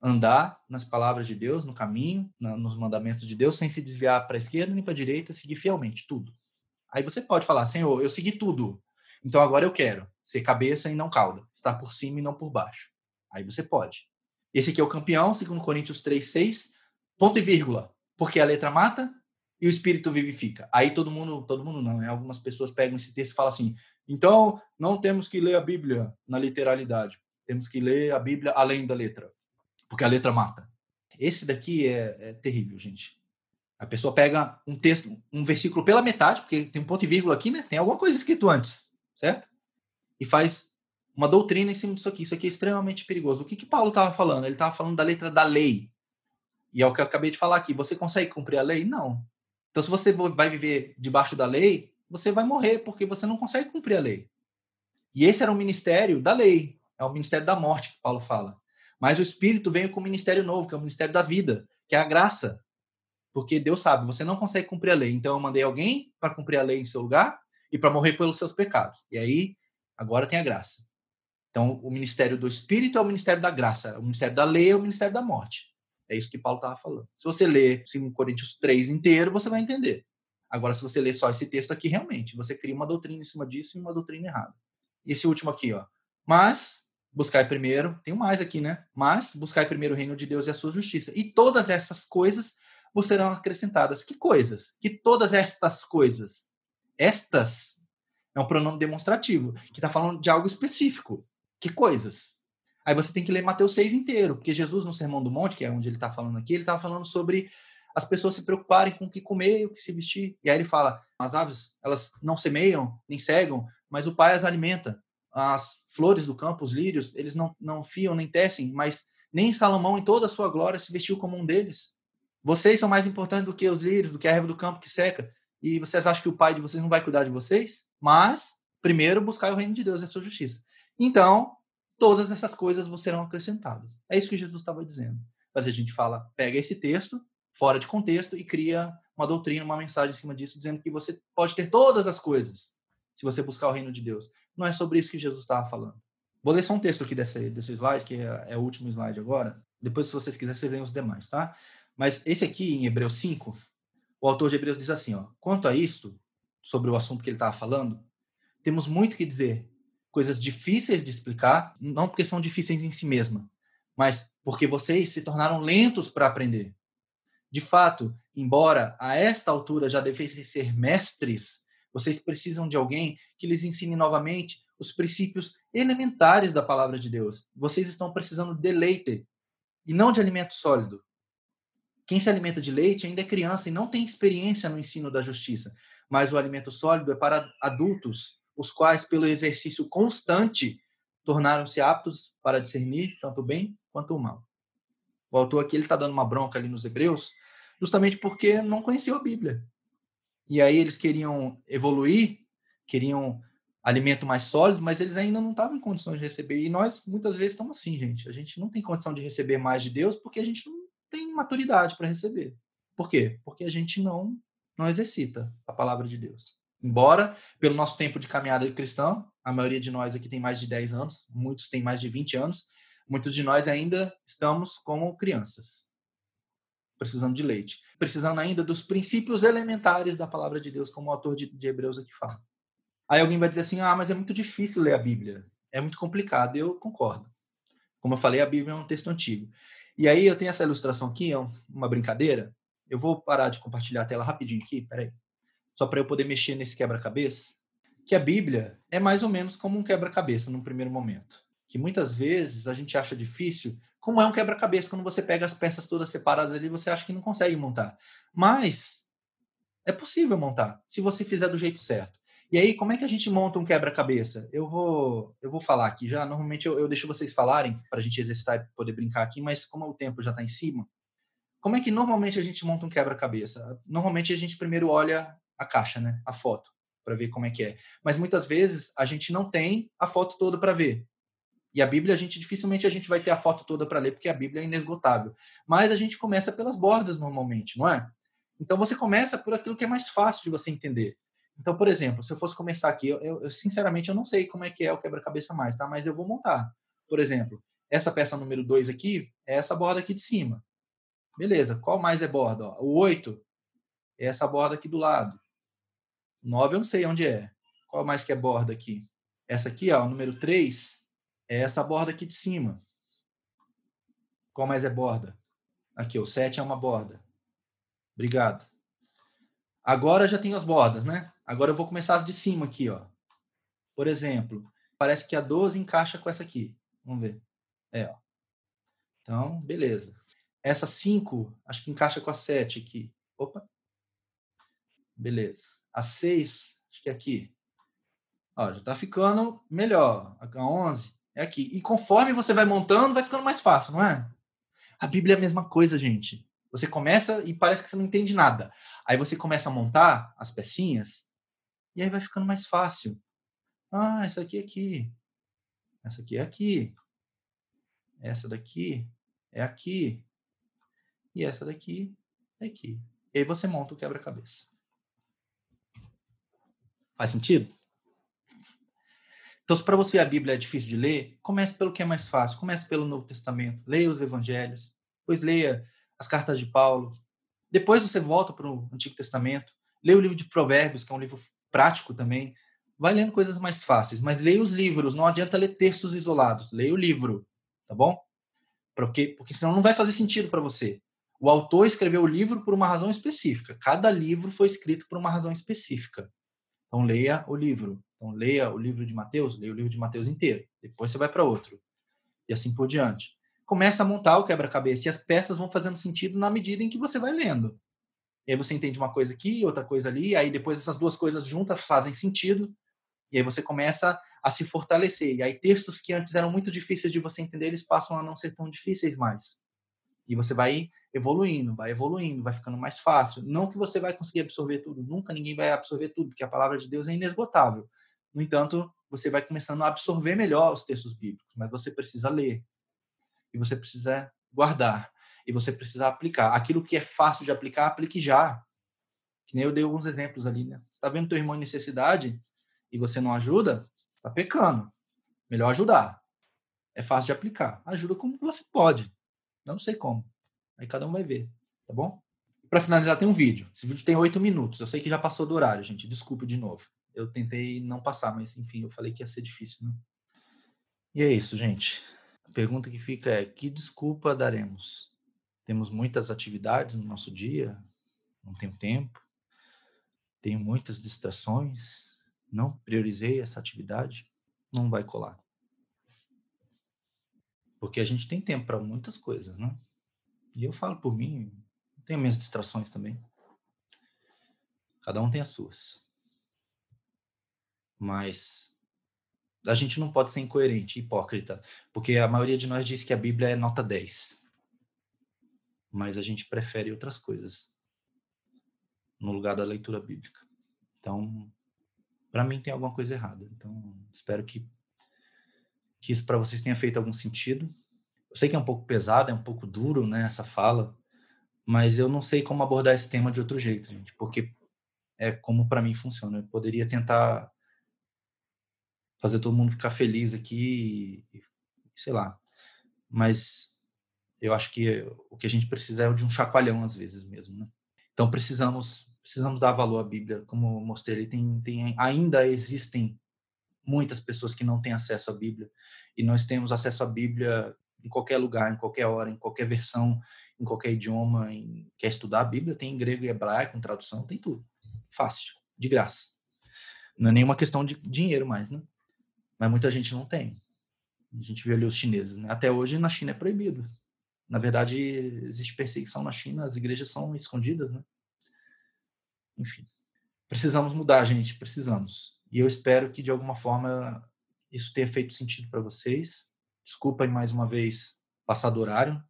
Andar nas palavras de Deus, no caminho, na, nos mandamentos de Deus, sem se desviar para a esquerda nem para a direita, seguir fielmente tudo. Aí você pode falar, Senhor, eu segui tudo. Então agora eu quero ser cabeça e não cauda, estar por cima e não por baixo. Aí você pode. Esse aqui é o campeão, segundo Coríntios 3, 6, ponto e vírgula. Porque a letra mata e o espírito vivifica. Aí todo mundo, todo mundo não, né? Algumas pessoas pegam esse texto e falam assim: então não temos que ler a Bíblia na literalidade, temos que ler a Bíblia além da letra, porque a letra mata. Esse daqui é, é terrível, gente. A pessoa pega um texto, um versículo pela metade, porque tem um ponto e vírgula aqui, né? Tem alguma coisa escrito antes, certo? E faz uma doutrina em cima disso aqui. Isso aqui é extremamente perigoso. O que, que Paulo estava falando? Ele estava falando da letra da lei. E é o que eu acabei de falar aqui. Você consegue cumprir a lei? Não. Então, se você vai viver debaixo da lei, você vai morrer, porque você não consegue cumprir a lei. E esse era o ministério da lei. É o ministério da morte que Paulo fala. Mas o Espírito veio com o ministério novo, que é o ministério da vida, que é a graça. Porque Deus sabe, você não consegue cumprir a lei. Então, eu mandei alguém para cumprir a lei em seu lugar e para morrer pelos seus pecados. E aí, agora tem a graça. Então, o ministério do Espírito é o ministério da graça, o ministério da lei é o ministério da morte. É isso que Paulo estava falando. Se você ler 5 Coríntios 3 inteiro, você vai entender. Agora, se você ler só esse texto aqui, realmente, você cria uma doutrina em cima disso e uma doutrina errada. E esse último aqui, ó. Mas, buscai primeiro, tem mais aqui, né? Mas, buscai primeiro o reino de Deus e a sua justiça. E todas essas coisas vos serão acrescentadas. Que coisas? Que todas estas coisas? Estas é um pronome demonstrativo, que está falando de algo específico. Que coisas? Aí você tem que ler Mateus 6 inteiro, porque Jesus, no Sermão do Monte, que é onde ele está falando aqui, ele estava falando sobre as pessoas se preocuparem com o que comer e o que se vestir. E aí ele fala: as aves, elas não semeiam, nem cegam, mas o Pai as alimenta. As flores do campo, os lírios, eles não, não fiam nem tecem, mas nem Salomão, em toda a sua glória, se vestiu como um deles. Vocês são mais importantes do que os lírios, do que a erva do campo que seca. E vocês acham que o Pai de vocês não vai cuidar de vocês? Mas, primeiro, buscar o reino de Deus e a sua justiça. Então, todas essas coisas serão acrescentadas. É isso que Jesus estava dizendo. Mas a gente fala, pega esse texto, fora de contexto, e cria uma doutrina, uma mensagem em cima disso, dizendo que você pode ter todas as coisas se você buscar o reino de Deus. Não é sobre isso que Jesus estava falando. Vou ler só um texto aqui desse, desse slide, que é, é o último slide agora. Depois, se vocês quiserem, vocês leem os demais, tá? Mas esse aqui, em Hebreus 5, o autor de Hebreus diz assim, ó, quanto a isto, sobre o assunto que ele estava falando, temos muito que dizer, coisas difíceis de explicar, não porque são difíceis em si mesma, mas porque vocês se tornaram lentos para aprender. De fato, embora a esta altura já devessem ser mestres, vocês precisam de alguém que lhes ensine novamente os princípios elementares da palavra de Deus. Vocês estão precisando de leite e não de alimento sólido. Quem se alimenta de leite ainda é criança e não tem experiência no ensino da justiça, mas o alimento sólido é para adultos os quais, pelo exercício constante, tornaram-se aptos para discernir tanto o bem quanto o mal. O autor aqui está dando uma bronca ali nos Hebreus, justamente porque não conheciam a Bíblia. E aí eles queriam evoluir, queriam alimento mais sólido, mas eles ainda não estavam em condições de receber. E nós, muitas vezes, estamos assim, gente. A gente não tem condição de receber mais de Deus porque a gente não tem maturidade para receber. Por quê? Porque a gente não, não exercita a palavra de Deus. Embora, pelo nosso tempo de caminhada cristã, a maioria de nós aqui tem mais de 10 anos, muitos têm mais de 20 anos, muitos de nós ainda estamos como crianças, precisando de leite, precisando ainda dos princípios elementares da palavra de Deus, como o autor de, de Hebreus aqui fala. Aí alguém vai dizer assim: ah, mas é muito difícil ler a Bíblia, é muito complicado. Eu concordo. Como eu falei, a Bíblia é um texto antigo. E aí eu tenho essa ilustração aqui, é uma brincadeira. Eu vou parar de compartilhar a tela rapidinho aqui, peraí só para eu poder mexer nesse quebra-cabeça, que a Bíblia é mais ou menos como um quebra-cabeça num primeiro momento. Que muitas vezes a gente acha difícil, como é um quebra-cabeça, quando você pega as peças todas separadas ali, você acha que não consegue montar. Mas é possível montar, se você fizer do jeito certo. E aí, como é que a gente monta um quebra-cabeça? Eu vou, eu vou falar aqui já. Normalmente eu, eu deixo vocês falarem para a gente exercitar e poder brincar aqui, mas como o tempo já está em cima, como é que normalmente a gente monta um quebra-cabeça? Normalmente a gente primeiro olha a caixa, né? A foto, para ver como é que é. Mas muitas vezes a gente não tem a foto toda para ver. E a Bíblia, a gente dificilmente a gente vai ter a foto toda para ler, porque a Bíblia é inesgotável. Mas a gente começa pelas bordas normalmente, não é? Então você começa por aquilo que é mais fácil de você entender. Então, por exemplo, se eu fosse começar aqui, eu, eu, sinceramente eu não sei como é que é o quebra-cabeça mais, tá? Mas eu vou montar. Por exemplo, essa peça número 2 aqui é essa borda aqui de cima. Beleza, qual mais é borda? Ó, o 8 é essa borda aqui do lado. O 9 eu não sei onde é. Qual mais que é borda aqui? Essa aqui, ó, o número 3, é essa borda aqui de cima. Qual mais é borda? Aqui, o 7 é uma borda. Obrigado. Agora já tenho as bordas, né? Agora eu vou começar as de cima aqui, ó. Por exemplo, parece que a 12 encaixa com essa aqui. Vamos ver. É, ó. Então, beleza. Essa 5, acho que encaixa com a 7 aqui. Opa. Beleza. A 6, acho que é aqui. Ó, já tá ficando melhor. A 11 é aqui. E conforme você vai montando, vai ficando mais fácil, não é? A Bíblia é a mesma coisa, gente. Você começa e parece que você não entende nada. Aí você começa a montar as pecinhas e aí vai ficando mais fácil. Ah, essa aqui é aqui. Essa aqui é aqui. Essa daqui é aqui. E essa daqui é aqui. E aí você monta o quebra-cabeça. Faz sentido? Então, se para você a Bíblia é difícil de ler, comece pelo que é mais fácil. Comece pelo Novo Testamento. Leia os Evangelhos. Depois leia as cartas de Paulo. Depois você volta para o Antigo Testamento. Leia o livro de Provérbios, que é um livro prático também. Vai lendo coisas mais fáceis. Mas leia os livros. Não adianta ler textos isolados. Leia o livro. Tá bom? Porque, porque senão não vai fazer sentido para você. O autor escreveu o livro por uma razão específica. Cada livro foi escrito por uma razão específica. Então leia o livro. Então leia o livro de Mateus, leia o livro de Mateus inteiro. Depois você vai para outro. E assim por diante. Começa a montar o quebra-cabeça e as peças vão fazendo sentido na medida em que você vai lendo. E aí você entende uma coisa aqui, outra coisa ali, aí depois essas duas coisas juntas fazem sentido. E aí você começa a se fortalecer. E aí textos que antes eram muito difíceis de você entender, eles passam a não ser tão difíceis mais. E você vai evoluindo, vai evoluindo, vai ficando mais fácil. Não que você vai conseguir absorver tudo, nunca ninguém vai absorver tudo, porque a palavra de Deus é inesgotável. No entanto, você vai começando a absorver melhor os textos bíblicos, mas você precisa ler. E você precisa guardar. E você precisa aplicar. Aquilo que é fácil de aplicar, aplique já. Que nem eu dei alguns exemplos ali, né? Você está vendo teu irmão em necessidade e você não ajuda, está pecando. Melhor ajudar. É fácil de aplicar. Ajuda como você pode. Não sei como. Aí cada um vai ver, tá bom? Para finalizar, tem um vídeo. Esse vídeo tem oito minutos. Eu sei que já passou do horário, gente. Desculpe de novo. Eu tentei não passar, mas enfim, eu falei que ia ser difícil, né? E é isso, gente. A pergunta que fica é: que desculpa daremos? Temos muitas atividades no nosso dia, não tenho tempo, tenho muitas distrações, não priorizei essa atividade, não vai colar. Porque a gente tem tempo para muitas coisas, né? E eu falo por mim, tenho minhas distrações também. Cada um tem as suas. Mas a gente não pode ser incoerente, hipócrita, porque a maioria de nós diz que a Bíblia é nota 10. Mas a gente prefere outras coisas no lugar da leitura bíblica. Então, para mim tem alguma coisa errada. Então, espero que que isso para vocês tenha feito algum sentido. Eu sei que é um pouco pesado, é um pouco duro, né, essa fala, mas eu não sei como abordar esse tema de outro jeito, gente, porque é como para mim funciona. Eu poderia tentar fazer todo mundo ficar feliz aqui, sei lá. Mas eu acho que o que a gente precisa é de um chacoalhão às vezes mesmo, né? Então precisamos precisamos dar valor à Bíblia, como eu mostrei, tem, tem ainda existem muitas pessoas que não têm acesso à Bíblia e nós temos acesso à Bíblia em qualquer lugar, em qualquer hora, em qualquer versão, em qualquer idioma. Em... Quer estudar a Bíblia? Tem em grego e hebraico, com tradução, tem tudo. Fácil, de graça. Não é nenhuma questão de dinheiro mais, né? Mas muita gente não tem. A gente vê ali os chineses, né? Até hoje na China é proibido. Na verdade, existe perseguição na China, as igrejas são escondidas, né? Enfim. Precisamos mudar, gente, precisamos. E eu espero que, de alguma forma, isso tenha feito sentido para vocês. Desculpem mais uma vez passar do horário.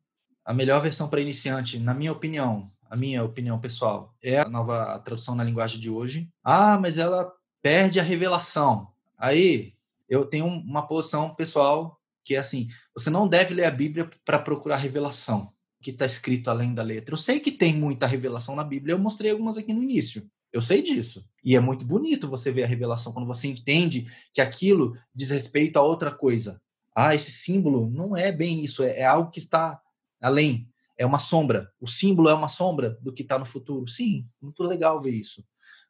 A melhor versão para iniciante, na minha opinião, a minha opinião pessoal, é a nova tradução na linguagem de hoje. Ah, mas ela perde a revelação. Aí, eu tenho uma posição pessoal que é assim: você não deve ler a Bíblia para procurar revelação, que está escrito além da letra. Eu sei que tem muita revelação na Bíblia, eu mostrei algumas aqui no início. Eu sei disso. E é muito bonito você ver a revelação quando você entende que aquilo diz respeito a outra coisa. Ah, esse símbolo não é bem isso, é, é algo que está além. É uma sombra. O símbolo é uma sombra do que está no futuro. Sim, muito legal ver isso.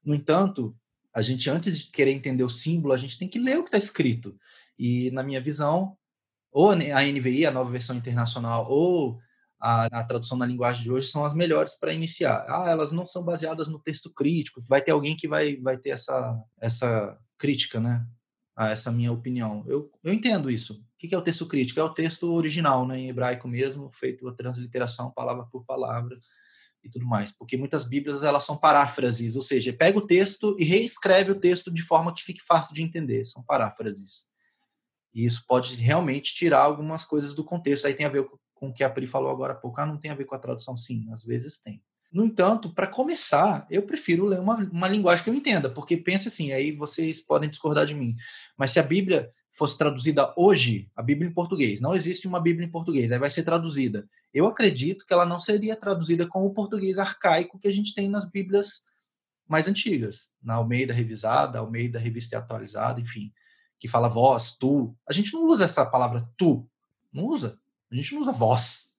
No entanto, a gente, antes de querer entender o símbolo, a gente tem que ler o que está escrito. E, na minha visão, ou a NVI, a nova versão internacional, ou a, a, tradução na linguagem de hoje são as melhores para iniciar. Ah, elas não são baseadas no texto crítico. Vai ter alguém que vai, vai ter essa, essa crítica, né? A essa minha opinião. Eu, eu entendo isso. O que é o texto crítico? É o texto original, né, em hebraico mesmo, feito a transliteração palavra por palavra e tudo mais. Porque muitas bíblias elas são paráfrases, ou seja, pega o texto e reescreve o texto de forma que fique fácil de entender. São paráfrases. E isso pode realmente tirar algumas coisas do contexto. Aí tem a ver com o que a Pri falou agora há pouco. Ah, não tem a ver com a tradução? Sim, às vezes tem. No entanto, para começar, eu prefiro ler uma, uma linguagem que eu entenda, porque pense assim, aí vocês podem discordar de mim, mas se a Bíblia fosse traduzida hoje, a Bíblia em português, não existe uma Bíblia em português, aí vai ser traduzida. Eu acredito que ela não seria traduzida com o português arcaico que a gente tem nas Bíblias mais antigas, na Almeida Revisada, Almeida Revista Atualizada, enfim, que fala vós, tu. A gente não usa essa palavra tu, não usa. A gente não usa voz.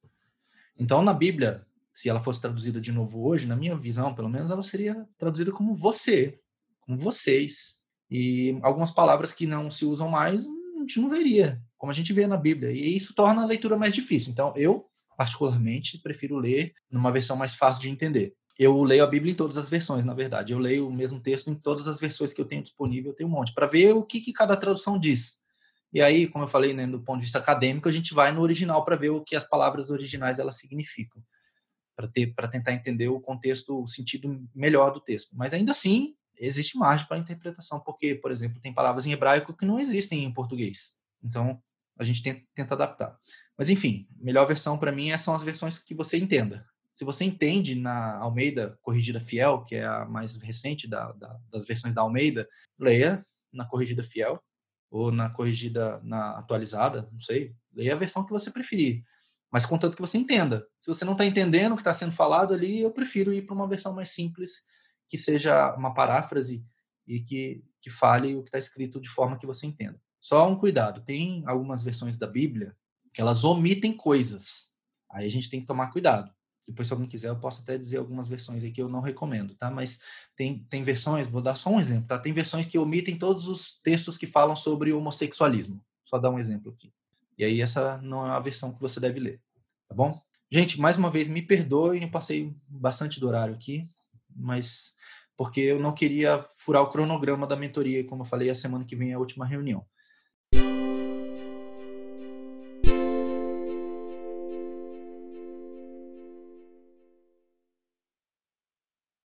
Então, na Bíblia, se ela fosse traduzida de novo hoje, na minha visão, pelo menos, ela seria traduzida como você, como vocês. E algumas palavras que não se usam mais, a gente não veria, como a gente vê na Bíblia. E isso torna a leitura mais difícil. Então, eu, particularmente, prefiro ler numa versão mais fácil de entender. Eu leio a Bíblia em todas as versões, na verdade. Eu leio o mesmo texto em todas as versões que eu tenho disponível, eu tenho um monte, para ver o que, que cada tradução diz. E aí, como eu falei, né, do ponto de vista acadêmico, a gente vai no original para ver o que as palavras originais elas significam, para ter para tentar entender o contexto, o sentido melhor do texto. Mas ainda assim, existe margem para interpretação, porque, por exemplo, tem palavras em hebraico que não existem em português. Então, a gente tenta, adaptar. Mas enfim, melhor versão para mim é, são as versões que você entenda. Se você entende na Almeida Corrigida Fiel, que é a mais recente da, da, das versões da Almeida, leia na Corrigida Fiel ou na corrigida, na atualizada, não sei, leia a versão que você preferir. Mas contanto que você entenda. Se você não está entendendo o que está sendo falado ali, eu prefiro ir para uma versão mais simples, que seja uma paráfrase e que, que fale o que está escrito de forma que você entenda. Só um cuidado: tem algumas versões da Bíblia que elas omitem coisas. Aí a gente tem que tomar cuidado. Depois, se alguém quiser, eu posso até dizer algumas versões aí que eu não recomendo, tá? Mas tem, tem versões, vou dar só um exemplo, tá? Tem versões que omitem todos os textos que falam sobre homossexualismo. Só dar um exemplo aqui. E aí, essa não é a versão que você deve ler, tá bom? Gente, mais uma vez, me perdoem, eu passei bastante do horário aqui, mas porque eu não queria furar o cronograma da mentoria, como eu falei, a semana que vem é a última reunião.